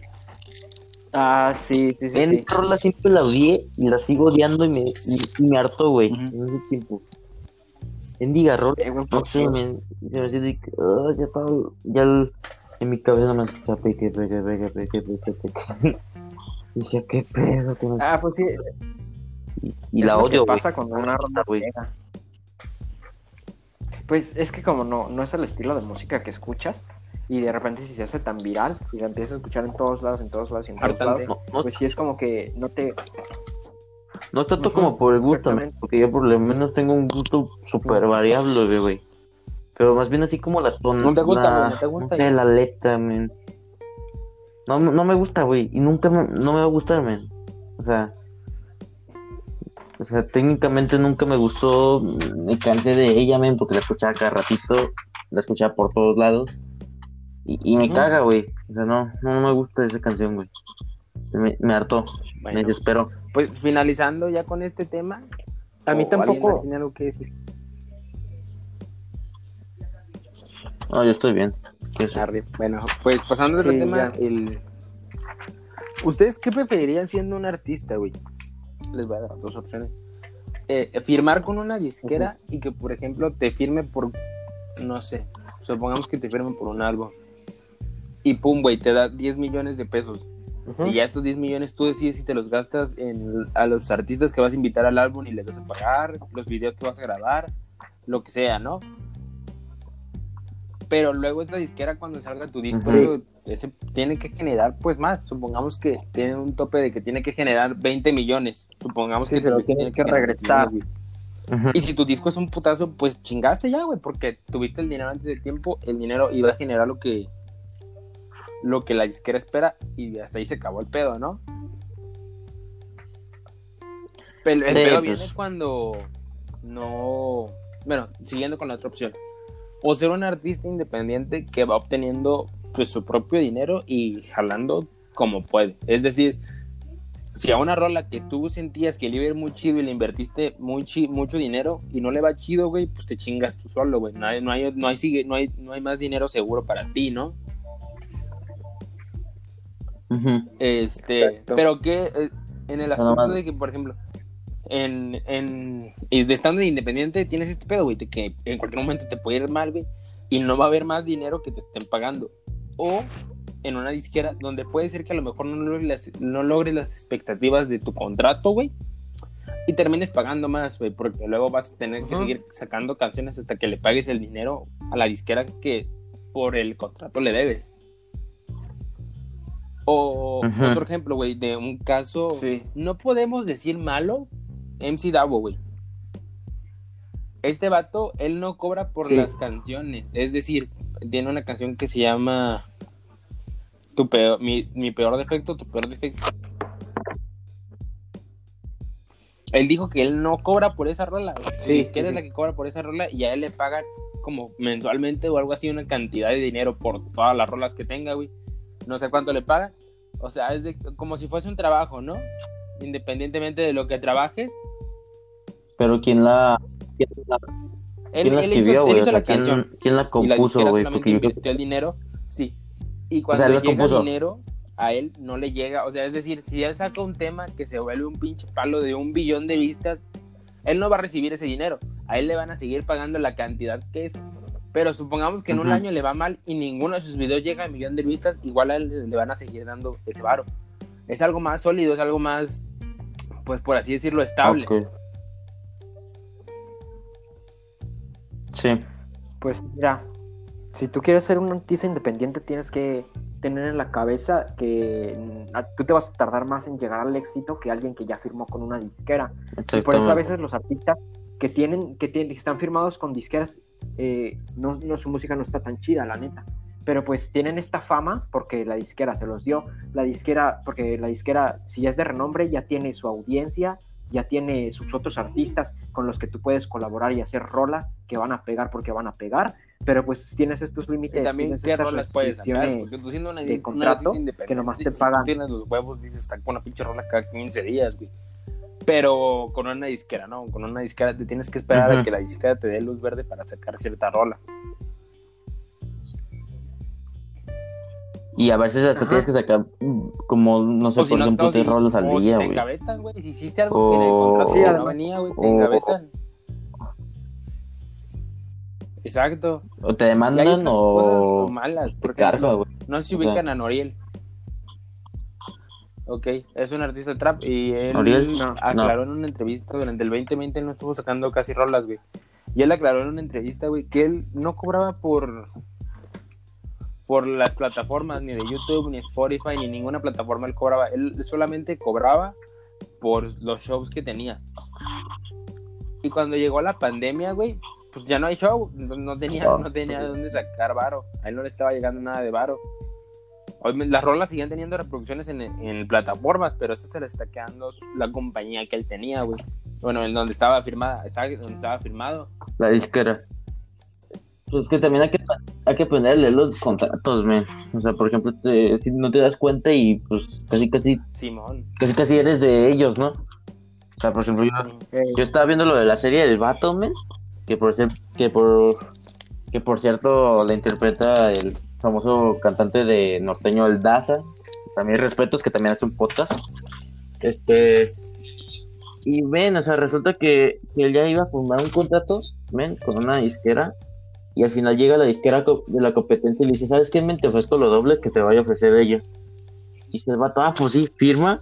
S5: Ah, sí, sí, sí.
S1: En
S5: sí.
S1: rola siempre la odié y la sigo odiando y me, y, y me hartó, güey,
S2: Ujú.
S1: en ese tiempo. En Diga rola,
S5: Eh,
S1: no
S5: por-
S1: sé, se me de que, ah, ya estaba, ya el- en mi cabeza no me escuchaba peque, peque, peque, peque, peque, peque. Y decía, qué peso, que me...
S5: Ah, pues sí.
S1: y, y la odio, güey.
S3: pasa cuando una rola
S1: güey.
S3: Pues es que como no, no es el estilo de música que escuchas y de repente si se hace tan viral y la empiezas a escuchar en todos lados, en todos lados y en todos lados,
S1: No, no,
S3: pues sí es como que no te...
S1: no es tanto como por el gusto, porque yo por lo menos tengo un gusto súper variable, güey. Pero más bien así como la ton...
S2: No te gusta, güey, no te gusta.
S1: no sé, la letra, men. No, no me gusta, güey, y nunca me, no me va a gustar, men. O sea... O sea, técnicamente nunca me gustó, me cansé de ella, men, porque la escuchaba cada ratito, la escuchaba por todos lados. Y, y me caga, güey. O sea, no, no me gusta esa canción, güey. Me, me hartó, me
S2: Bueno,
S1: desespero.
S2: pues finalizando ya con este tema.
S3: A mí
S2: ¿o alguien
S3: tampoco-
S2: tiene algo que decir?
S1: No, yo estoy bien.
S2: Bueno, pues pasando
S3: Sí,
S2: tema,
S3: ya.
S2: el... ¿Ustedes qué preferirían siendo un artista, güey? Les voy a dar dos opciones. Eh, firmar con una disquera y que, por ejemplo, te firme por, no sé, supongamos que te firme por un álbum. Y pum, güey, te da 10 millones de pesos. Y ya estos 10 millones tú decides si te los gastas en, a los artistas que vas a invitar al álbum y les vas a pagar, los videos que vas a grabar, lo que sea, ¿no? Pero luego esta disquera cuando salga tu disco, ese tiene que generar pues más. Supongamos que tiene un tope de que tiene que generar 20 millones. Supongamos
S3: Sí,
S2: que
S3: se lo tienes que regresar.
S2: 20 millones, güey.
S1: Ujú.
S2: Y si tu disco es un putazo, pues chingaste ya, güey, porque tuviste el dinero antes del tiempo, el dinero iba a generar lo que lo que la disquera espera y hasta ahí se acabó el pedo, ¿no? Pero el
S1: Sí,
S2: pedo
S1: pues.
S2: viene cuando no, bueno, siguiendo con la otra opción, o ser un artista independiente que va obteniendo pues su propio dinero y jalando como puede, es decir, si a una rola que tú sentías que le iba a ir muy chido y le invertiste muy chi- mucho dinero y no le va chido, güey, pues te chingas tú solo, güey. No hay, no hay, no hay, sigue, no hay, no hay más dinero seguro para ti, ¿no? Este,
S3: Exacto.
S2: pero que eh, en el aspecto de que, por ejemplo, en, en de estando de independiente tienes este pedo, güey, de que en cualquier momento te puede ir mal, güey, y no va a haber más dinero que te estén pagando. O en una disquera donde puede ser que a lo mejor no logres las, no logres las expectativas de tu contrato, güey, y termines pagando más, güey, porque luego vas a tener que seguir sacando canciones hasta que le pagues el dinero a la disquera que por el contrato le debes. O
S1: Ujú.
S2: otro ejemplo, güey, de un caso,
S3: Sí.
S2: no podemos decir malo, MC Davo, güey. Este vato, él no cobra por
S3: Sí.
S2: las canciones. Es decir, tiene una canción que se llama tu peor, mi, mi peor defecto, tu peor defecto. Él dijo que él no cobra por esa rola.
S3: Sí, sí,
S2: es la que cobra por esa rola y a él le pagan como mensualmente o algo así una cantidad de dinero por todas las rolas que tenga, güey. No sé cuánto le pagan. O sea, es de- como si fuese un trabajo, ¿no? Independientemente de lo que trabajes,
S1: Pero ¿quién la, quién la,
S2: él,
S1: quién la escribió, güey? O sea, ¿quién, quién la compuso, güey? Porque yo
S2: invirtió el dinero, sí. Y
S1: O
S2: cuando
S1: sea,
S2: le
S1: lo
S2: llega
S1: compuso.
S2: dinero, a él no le llega. O sea, es decir, si él saca un tema que se vuelve un pinche palo de un billón de vistas, él no va a recibir ese dinero. A él le van a seguir pagando la cantidad que es. Pero supongamos que en un año le va mal y ninguno de sus videos llega a millón de vistas, igual a él le van a seguir dando ese varo. Es algo más sólido, es algo más, pues por así decirlo, estable.
S1: Sí.
S3: Pues mira, si tú quieres ser un artista independiente, tienes que tener en la cabeza que tú te vas a tardar más en llegar al éxito que alguien que ya firmó con una disquera. Y por eso a veces los artistas que tienen, que tienen, que están firmados con disqueras, eh, no, no, su música no está tan chida, la neta. Pero pues tienen esta fama porque la disquera se los dio. La disquera, porque la disquera, si es de renombre, ya tiene su audiencia, ya tiene sus otros artistas con los que tú puedes colaborar y hacer rolas que van a pegar porque van a pegar. Pero pues tienes estos límites,
S2: también
S3: tienes
S2: qué
S3: estas
S2: rolas puedes sacar,
S3: restricciones.
S2: porque tú siendo una,
S3: de contrato que nomás te pagan.
S2: tienes los huevos, dices, saca una pinche rola cada 15 días, güey. Pero con una disquera, ¿no? Con una disquera te tienes que esperar a
S1: Ujú.
S2: que la disquera te dé luz verde para sacar cierta rola.
S1: Y a veces hasta
S3: Ajá.
S1: tienes que sacar mm, como, no sé,
S2: O si
S1: por
S2: no,
S1: ejemplo, tres
S2: si-
S1: rolas al
S2: o si
S1: día,
S2: te
S1: güey.
S2: engavetan, güey. Si hiciste algo que en el
S1: O-
S2: contrato
S3: Sí,
S2: no
S3: además-
S2: venía, güey, te
S1: o-
S2: engavetan. Exacto.
S1: O te demandan o
S2: cosas malas.
S1: te
S2: Por
S1: carga, güey.
S2: no sé si
S1: O sea-
S2: ubican a Noriel. Ok, es un artista trap y él
S1: Oriel,
S3: no,
S2: aclaró en una entrevista durante el 2020 él no estuvo sacando casi rolas, güey. Y él aclaró en una entrevista, güey, que él no cobraba por por las plataformas ni de YouTube ni Spotify ni ninguna plataforma él cobraba, él solamente cobraba por los shows que tenía. Y cuando llegó la pandemia, güey, pues ya no hay show, no, tenía no tenía de dónde sacar varo. A él no le estaba llegando nada de varo. Las rolas siguen teniendo reproducciones en, en plataformas, pero eso se le está quedando la compañía que él tenía, güey. Bueno, en donde estaba firmada, donde estaba firmado.
S1: La disquera. Pues que también hay que, hay que leer los contratos, men. O sea, por ejemplo, te- si no te das cuenta y pues casi, casi,
S2: Simón.
S1: casi, casi eres de ellos, ¿no? O sea, por ejemplo, yo, yo estaba viendo lo de la serie del vato, men, que por ser, que por, que por cierto la interpreta el famoso cantante de norteño El Daza. También respetos que también hace un podcast. Este, y ven, o sea, resulta que, él ya iba a firmar un contrato, ven, con una disquera. Y al final llega la disquera de la competencia y le dice, ¿sabes qué, men? Te ofrezco lo doble que te vaya a ofrecer ella. Y dice el vato, ah, pues sí, firma.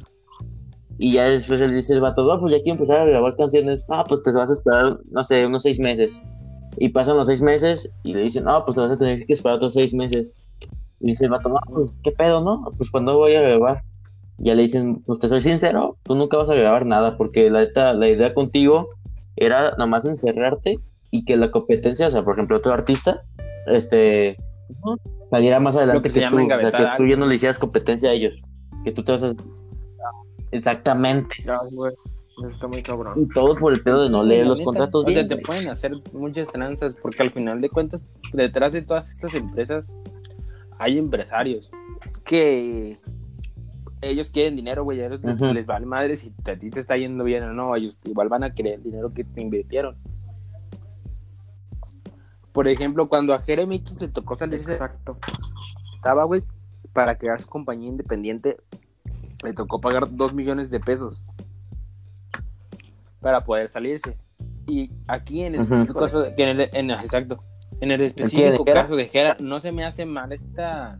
S1: Y ya después él dice el vato, ah, pues ya quiero empezar a grabar canciones. Ah, pues te vas a esperar, no sé, unos seis meses. Y pasan los seis meses y le dicen, no, pues te vas a tener que esperar otros seis meses. Y dice el vato, ah, pues qué pedo, ¿no? Pues cuando voy a grabar. Ya le dicen, pues te soy sincero, tú nunca vas a grabar nada, porque la, neta, la idea contigo era nomás encerrarte y que la competencia, o sea, por ejemplo, otro artista, este, saliera más adelante
S2: que se
S1: que,
S2: llama
S1: tú, o sea, que tú ya no le hicieras competencia a ellos, que tú te vas a... Exactamente.
S3: Eso está muy cabrón.
S1: Y todo por el pedo de no
S2: Sí,
S1: leer los
S2: neta.
S1: contratos
S2: O sea,
S1: bien.
S2: te
S1: güey.
S2: pueden hacer muchas tranzas, porque al final de cuentas, detrás de todas estas empresas hay empresarios que ellos quieren dinero, güey, a ellos les-
S1: Ujú.
S2: les vale madre si a ti te está yendo bien o no, ellos igual van a querer el dinero que te invirtieron. Por ejemplo, cuando a Jeremy Kix le tocó salirse
S3: Exacto.
S2: estaba, güey, para crear su compañía independiente, le tocó pagar dos millones de pesos para poder salirse. Y aquí en el específico caso de, en el, en- exacto, en el específico caso de Jera, no se me hace mal esta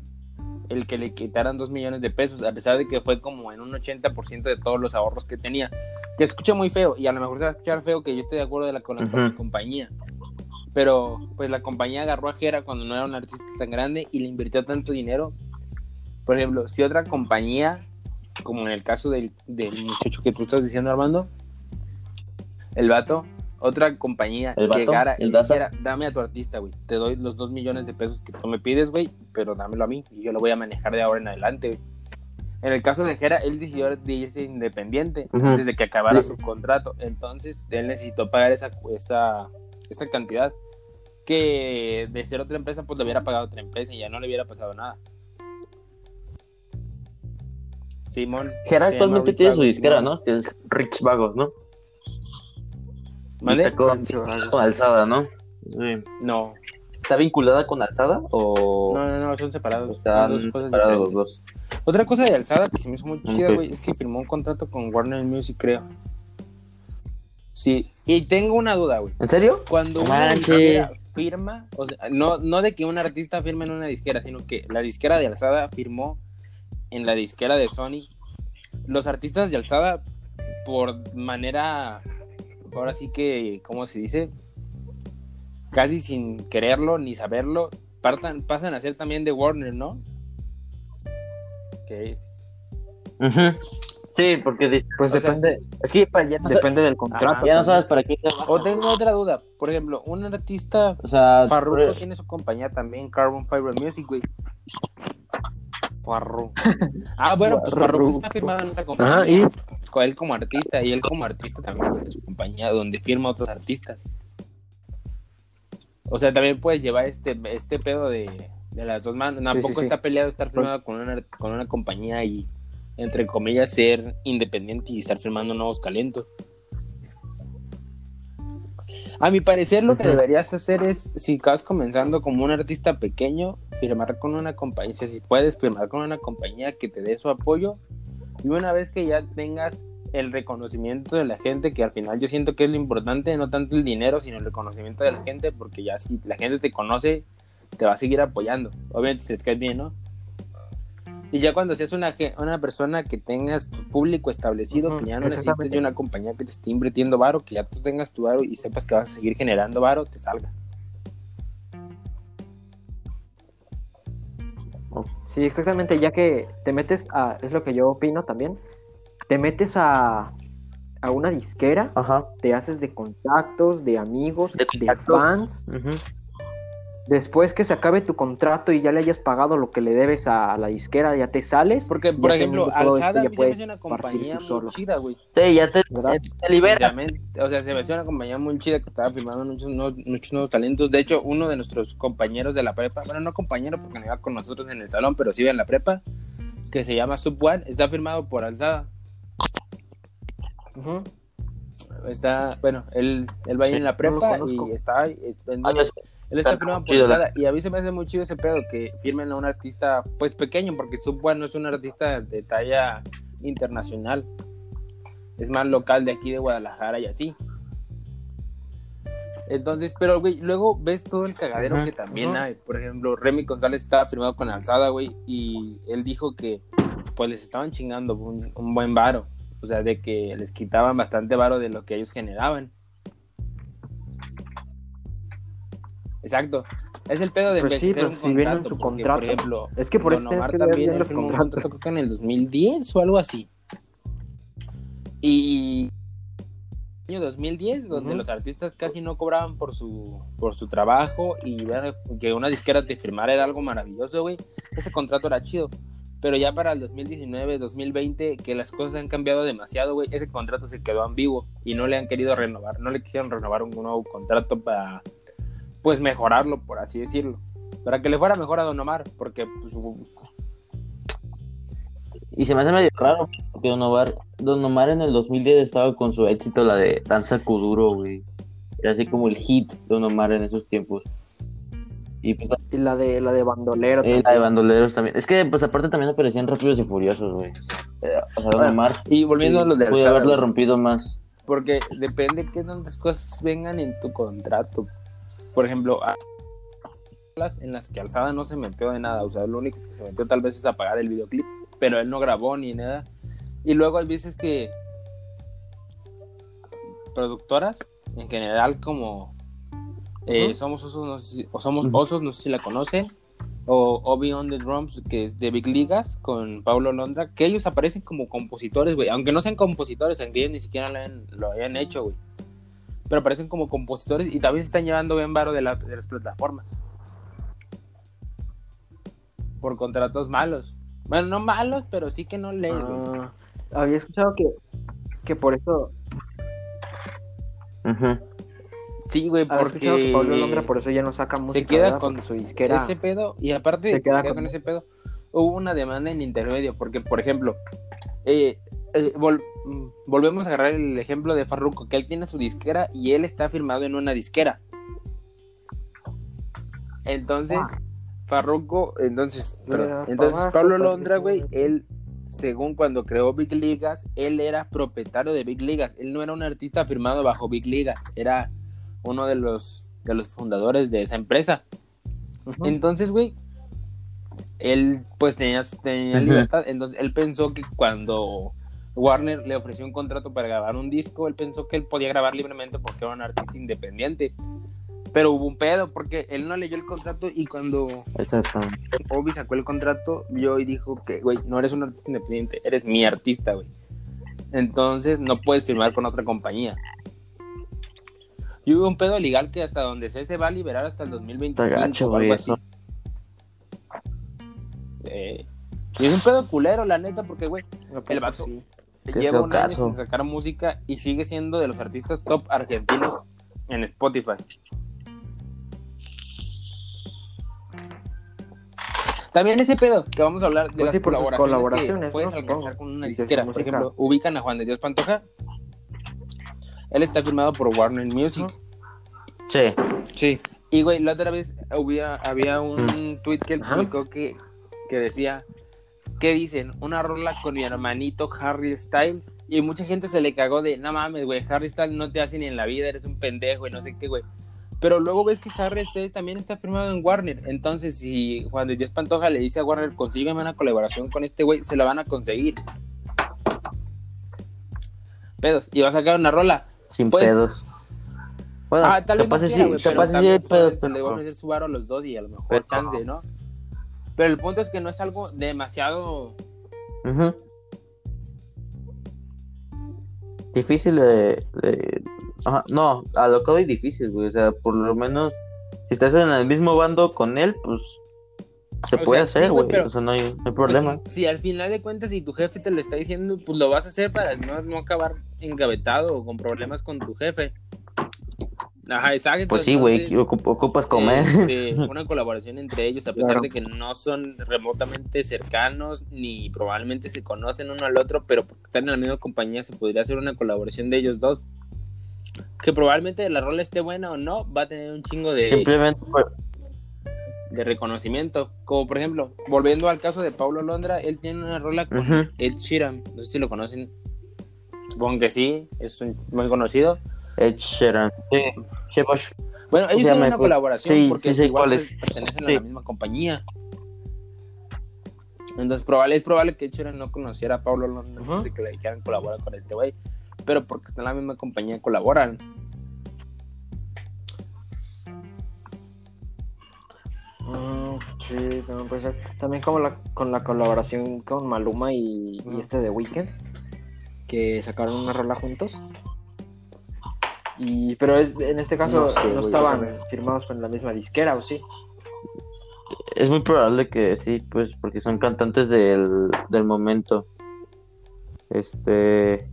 S2: el que le quitaran dos millones de pesos, a pesar de que fue como en un 80% de todos los ahorros que tenía. Que escucha muy feo, y a lo mejor se va a escuchar feo que yo esté de acuerdo de la, con la con la
S1: Ujú.
S2: compañía. Pero pues la compañía agarró a Jera cuando no era un artista tan grande y le invirtió tanto dinero. Por ejemplo, si otra compañía, como en el caso del, del muchacho que tú estás diciendo, Armando, el vato, otra compañía
S1: ¿El vato?
S2: llegara
S1: ¿El
S2: dijera, dame a tu artista, güey, te doy los dos millones de pesos que tú me pides, güey, pero dámelo a mí y yo lo voy a manejar de ahora en adelante, güey. En el caso de Jera, él decidió de irse independiente
S1: Ujú.
S2: antes de que acabara
S1: Sí.
S2: su contrato. Entonces, él necesitó pagar esa, esa, esa cantidad que de ser otra empresa, pues le hubiera pagado otra empresa y ya no le hubiera pasado nada. Simón.
S1: Jera actualmente tiene su disquera. ¿no? Que es Rich Vagos, ¿no? Está con, con Alzada, ¿no? Sí.
S2: No,
S1: ¿Está vinculada con Alzada o
S2: no, no, no, son separados. son
S1: están
S2: dos cosas
S1: separados los dos?
S2: Otra cosa de Alzada que se me hizo muy chida, güey, es que firmó un contrato con Warner Music, creo. Sí, y tengo una duda, güey.
S1: ¿En serio?
S2: Cuando una disquera firma, o sea, no, no de que un artista firme en una disquera, sino que la disquera de Alzada firmó en la disquera de Sony. Los artistas de Alzada, por manera, ahora sí que, ¿cómo se dice? Casi sin quererlo ni saberlo, partan, pasan a ser también de Warner, ¿no? Ok.
S1: Ujú. Sí, porque dice-
S3: Pues
S2: O sea,
S3: depende,
S1: es que para ya no,
S3: depende del contrato.
S1: ya no sabes para qué trabaja.
S2: O tengo otra duda, por ejemplo, un artista
S1: O sea,
S2: Farruko
S1: por-
S2: tiene su compañía también, Carbon Fiber Music, güey. Farruko. Ah, bueno, pues Farruko está firmado en otra compañía.
S3: Ajá, y
S2: Con él como artista, y él como artista también tiene su compañía donde firma otros artistas. O sea, también puedes llevar este, este pedo de, de las dos manos. Tampoco
S3: sí, sí.
S2: está peleado estar firmado con una, con una compañía y, entre comillas, ser independiente y estar firmando nuevos talentos. A mi parecer, lo que deberías hacer es, si estás comenzando como un artista pequeño, firmar con una compañía. Si puedes firmar con una compañía que te dé su apoyo. Y una vez que ya tengas el reconocimiento de la gente, que al final yo siento que es lo importante, no tanto el dinero, sino el reconocimiento de la gente, porque ya si la gente te conoce, te va a seguir apoyando. Obviamente, si es que es bien, ¿no? Y ya cuando seas una, una persona que tengas tu público establecido, que ya no necesites de una compañía que te esté invirtiendo varo, que ya tú tengas tu varo y sepas que vas a seguir generando varo, te salgas.
S3: Sí, exactamente, ya que te metes a, es lo que yo opino también, te metes a, a una disquera,
S1: Ajá.
S3: te haces de contactos, de amigos,
S1: De
S3: fans,
S1: ujú.
S3: Después que se acabe tu contrato y ya le hayas pagado lo que le debes a, la disquera, ya te sales.
S2: Porque,
S3: ya
S2: por ejemplo,
S3: esto,
S2: Alzada a
S3: ya
S2: mí se me
S3: puedes
S2: hace una compañía muy
S3: solo,
S2: chida, güey.
S1: Sí, ya te, te libera.
S2: O sea, se me hace una compañía muy chida que estaba firmando muchos nuevos, muchos nuevos talentos. De hecho, uno de nuestros compañeros de la prepa, bueno, no compañero porque no iba con nosotros en el salón, pero sí iba en la prepa, que se llama Sub One, está firmado por Alzada.
S3: Ujú.
S2: Está, bueno, él, él va ahí
S1: Sí,
S2: en la prepa y está, es-
S1: Ah,
S2: entonces, él está firmado por Alzada. Y a mí se me hace muy chido ese pedo que firmen a un artista, pues pequeño, porque Sub One no es un artista de talla internacional. Es más local de aquí de Guadalajara y así. Entonces, pero, güey, luego ves todo el cagadero que también hay. Por ejemplo, Remy González estaba firmado con Alzada, güey, y él dijo que, pues, les estaban chingando un, un buen varo. O sea, de que les quitaban bastante varo de lo que ellos generaban. Exacto. Es el pedo de
S3: Pues sí,
S2: envejecer
S3: pues
S2: un
S3: si viene en
S2: contrato,
S3: su
S2: porque,
S3: contrato.
S2: Por ejemplo,
S3: Es que por eso
S2: Omar
S3: que
S2: también
S3: los
S2: un
S3: contratos.
S2: contrato, creo que en el 2010 o algo así. Y año 2010, donde
S3: Ujú.
S2: los artistas casi no cobraban por su por su trabajo y ver que una disquera te firmara era algo maravilloso, güey. Ese contrato era chido. Pero ya para el 2019, 2020, que las cosas han cambiado demasiado, güey, ese contrato se quedó ambiguo y no le han querido renovar, no le quisieron renovar un nuevo contrato para, pues, mejorarlo, por así decirlo. Para que le fuera mejor a Don Omar, porque, pues,
S1: Y se me hace medio raro, porque Don Omar, Don Omar en el 2010 estaba con su éxito, la de Danza Kuduro, güey. Era así como el hit de Don Omar en esos tiempos. Y pues
S3: Y la de la de bandolero.
S1: eh, la de bandoleros también. Es que, pues aparte también aparecían rápidos y furiosos, güey. Eh, o sea, Don
S2: Bueno,
S1: Omar
S2: y volviendo a lo de Alzada,
S1: haberlo rompido más.
S2: Porque depende que tantas cosas vengan en tu contrato. Por ejemplo, en las que Alzada no se metió de nada. O sea, lo único que se metió tal vez es apagar el videoclip. Pero él no grabó ni nada. Y luego hay veces que productoras, en general, como eh. Somos Osos, no sé si, o Somos. Osos, no sé si la conocen. O Obi on the Drums, que es de Big Ligas, con Pablo Londra, que ellos aparecen como compositores, güey. Aunque no sean compositores, aunque ellos ni siquiera lo hayan, lo hayan hecho, güey. Pero aparecen como compositores y también se están llevando bien varo de, la- de las plataformas. Por contratos malos. Bueno, no malos, pero sí que no lees, güey.
S3: Ah, había escuchado que, que por eso.
S2: Sí, güey,
S3: Había escuchado que Pablo Londra por eso ya no saca música.
S2: queda
S3: ¿verdad?
S2: con
S3: Porque su disquera.
S2: ese pedo y aparte de
S3: Se
S2: que se
S3: queda
S2: queda
S3: con-
S2: con ese pedo hubo una demanda en intermedio porque por ejemplo eh, eh, vol- volvemos a agarrar el ejemplo de Farruko que él tiene su disquera y él está firmado en una disquera. Entonces
S3: Ah.
S2: Farruko entonces entonces Pablo Londra güey él según cuando creó Big Ligas él era propietario de Big Ligas. Él no era un artista firmado bajo Big Ligas era uno de los de los fundadores de esa empresa. Entonces, güey, él pues tenía, tenía libertad. Entonces, él pensó que cuando Warner le ofreció un contrato para grabar un disco, él pensó que él podía grabar libremente porque era un artista independiente. Pero hubo un pedo porque él no leyó el contrato y cuando. Obi sacó el contrato, vio y dijo que, güey, no eres un artista independiente, eres mi artista, güey. Entonces no puedes firmar con otra compañía. Y hubo un pedo legal que hasta donde sé se va a liberar hasta el 2025
S1: Está gacho,
S2: o algo así. Eh, y es un pedo culero, la neta, porque, güey, el
S3: pues,
S2: vato
S3: sí.
S2: Lleva un año sin sacar música y sigue siendo de los artistas top argentinos en Spotify. También ese pedo que vamos a hablar de
S3: Pues
S2: las
S3: sí,
S2: colaboraciones,
S3: colaboraciones,
S2: que puedes
S3: ¿no?
S2: alcanzar con una disquera. Por ejemplo, ubican a Juan de Dios Pantoja. Él está firmado por Warner Music.
S1: Sí.
S4: Sí.
S2: Y, güey, la otra vez había, había un tweet que él
S3: Mm. Ajá.
S2: publicó que, que decía, ¿qué dicen? Una rola con mi hermanito Harry Styles. Y mucha gente se le cagó de, no mames, güey, Harry Styles no te hace ni en la vida, eres un pendejo y no sé qué, güey. Pero luego ves que Harry Styles también está firmado en Warner. Entonces, si Juan de Dios Pantoja le dice a Warner, consígueme una colaboración con este güey, se la van a conseguir. Pedos. Y va a sacar una rola.
S1: Sin
S2: Pues-
S1: pedos. Bueno,
S2: ah, tal vez no
S1: sí,
S2: quiera, güey, pero
S1: capaz sí
S2: también,
S1: pedos,
S2: se le va a
S1: pero-
S2: ofrecer su varo a los dos y a lo mejor
S1: Pero-
S2: chance, ¿no? Pero el punto es que no es algo demasiado...
S1: Difícil de, de- Ajá, no, a lo que doy difícil, güey. O sea, por lo menos, si estás en el mismo bando con él, pues se
S2: O
S1: puede
S2: sea,
S1: hacer,
S2: güey,
S1: O sea, no hay, no hay
S2: Pues,
S1: problema.
S2: si, si al final de cuentas, si tu jefe te lo está diciendo, pues lo vas a hacer para no, no acabar engavetado o con problemas con tu jefe. Ajá, exacto.
S1: Pues sí, güey, ocupas comer.
S2: este, una colaboración entre ellos, a pesar
S3: Claro.
S2: de que no son remotamente cercanos ni probablemente se conocen uno al otro, pero porque están en la misma compañía se podría hacer una colaboración de ellos dos. Que probablemente la rola esté buena o no, va a tener un chingo de,
S1: Simplemente, pues,
S2: de reconocimiento. Como por ejemplo, volviendo al caso de Paulo Londra, él tiene una rola con
S1: Ujú.
S2: Ed Sheeran. No sé si lo conocen. Supongo que sí, es un- muy conocido.
S1: Ed Sheeran. Sí, sí, pues,
S2: Bueno, ellos tienen una
S1: pues,
S2: colaboración
S1: sí,
S2: porque
S1: sí
S2: igual pues,
S1: es.
S2: pertenecen a la misma compañía. Entonces probable, es probable que Ed Sheeran no conociera a Paulo Londra antes de que le dijeran colaborar con este güey. Pero porque están en la misma compañía colaboran.
S3: Mm, sí, también puede ser. También como la, con la colaboración con Maluma y, este de Weekend, que sacaron una rola juntos. Y, pero es- en este caso
S2: No sé,
S3: estaban firmados con la misma disquera, ¿o sí?
S1: es muy probable que sí, pues, porque son cantantes del, del momento. Este.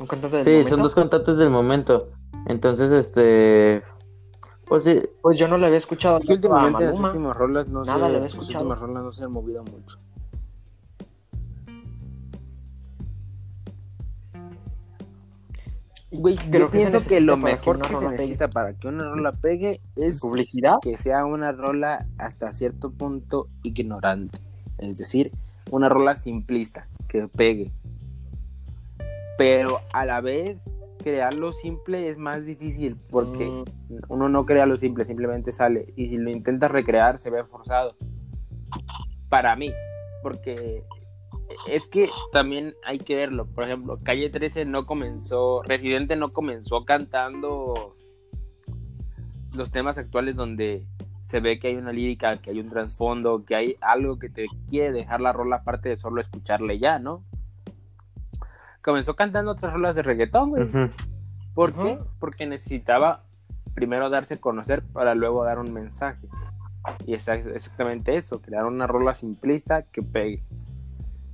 S3: Un cantante del
S1: Sí,
S3: momento.
S1: son dos cantantes del momento. Entonces, este. Pues sí,
S3: Pues yo no le había escuchado
S2: Es que últimamente las
S3: Maluma.
S2: últimas rolas no
S3: Nada
S2: se,
S3: le había
S2: las
S3: escuchado.
S2: últimas rolas no se han movido mucho. Güey,
S3: Pero
S2: yo
S3: ¿qué se
S2: pienso que lo
S3: necesita que
S2: mejor
S3: una
S2: que se
S3: rola pegue?
S2: necesita para que una rola pegue es
S3: ¿Publicidad?
S2: que sea una rola hasta cierto punto ignorante. Es decir, una rola simplista, que pegue. Pero a la vez, crearlo simple es más difícil porque
S3: Mm,
S2: uno no crea lo simple, simplemente sale. Y si lo intentas recrear, se ve forzado. Para mí, porque es que también hay que verlo. Por ejemplo, Calle 13 no comenzó, Residente no comenzó cantando los temas actuales donde se ve que hay una lírica, que hay un trasfondo, que hay algo que te quiere dejar la rola aparte de solo escucharle ya, ¿no? Comenzó cantando otras rolas de reggaetón, güey. ¿Por qué? Porque necesitaba primero darse a conocer para luego dar un mensaje. Y es ex- exactamente eso, crear una rola simplista que pegue.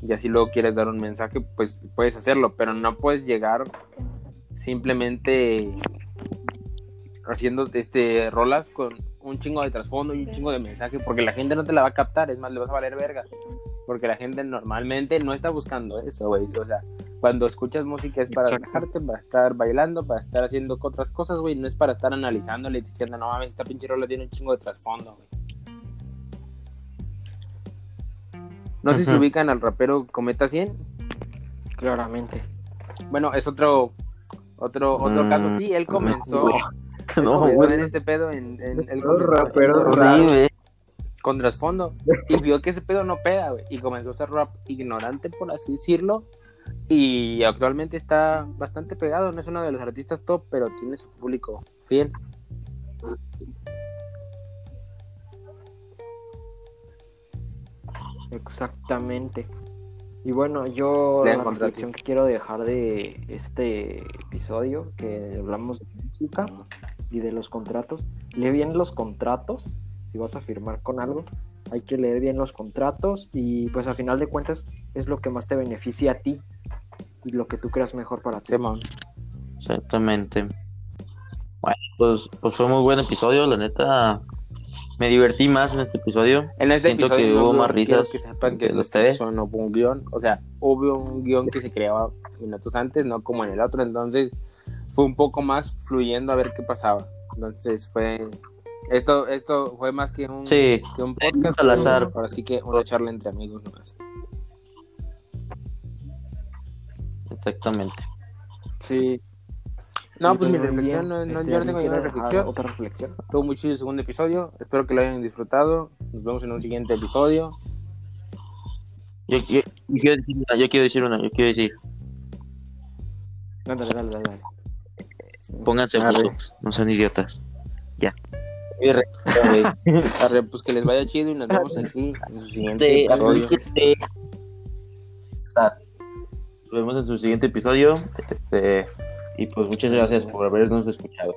S2: Y así luego quieres dar un mensaje, pues puedes hacerlo, pero no puedes llegar simplemente haciendo este rolas con un chingo de trasfondo y un chingo de mensaje, porque la gente no te la va a captar, es más, le vas a valer verga. Porque la gente normalmente no está buscando eso, güey. O sea, cuando escuchas música es para
S3: Exacto.
S2: relajarte, para estar bailando, para estar haciendo otras cosas, güey. No es para estar analizándole y diciendo, no mames, esta pinche rola tiene un chingo de trasfondo, güey. No sé si ubican al rapero Cometa 100.
S3: claramente.
S2: Bueno, es otro otro otro
S1: Mm,
S2: caso. Sí, él comenzó, él
S1: No,
S2: comenzó en este pedo, en, haciendo
S3: rapero
S2: rap
S1: Sí,
S2: con trasfondo y vio que ese pedo no pega, güey, y comenzó a hacer rap ignorante, por así decirlo. Y actualmente está bastante pegado, no es uno de los artistas top, pero tiene su público fiel.
S3: Exactamente. Y bueno, yo la reflexión que quiero dejar de este episodio, que hablamos de música y de los contratos, lee bien los contratos, si vas a firmar con algo, hay que leer bien los contratos y pues a final de cuentas es lo que más te beneficia a ti y lo que tú creas mejor para ti.
S1: Exactamente. Bueno, pues, pues fue muy buen episodio, la neta. Me divertí más en este episodio.
S2: En este
S1: Siento
S2: episodio
S1: que
S2: no
S1: hubo más risas
S2: que sepan que
S1: ustedes.
S2: sección no hubo un guion, o sea, hubo un guion que se creaba minutos antes, no como en el otro, entonces fue un poco más fluyendo a ver qué pasaba. Entonces fue esto esto fue más que un,
S1: Sí,
S2: que un podcast,
S1: al azar.
S2: ahora sí que una charla entre amigos nomás.
S1: exactamente.
S3: Sí,
S2: No, pues mi reflexión, no, no,
S3: Este,
S2: yo no tengo
S3: ¿alguien
S2: ninguna reflexión.
S3: Otra reflexión.
S2: Estuvo muy chido el segundo episodio. Espero que lo hayan disfrutado. Nos vemos en un siguiente episodio.
S1: Yo, yo- yo quiero decir una, yo quiero decir una, yo quiero decir,
S3: Dale, dale, dale. dale.
S1: pónganse buzos, no sean idiotas. Ya.
S2: Arre, pues que les vaya chido y nos vemos aquí en su siguiente
S1: Este,
S2: episodio.
S1: Nos vemos en su siguiente episodio. Este, y pues muchas gracias por habernos escuchado.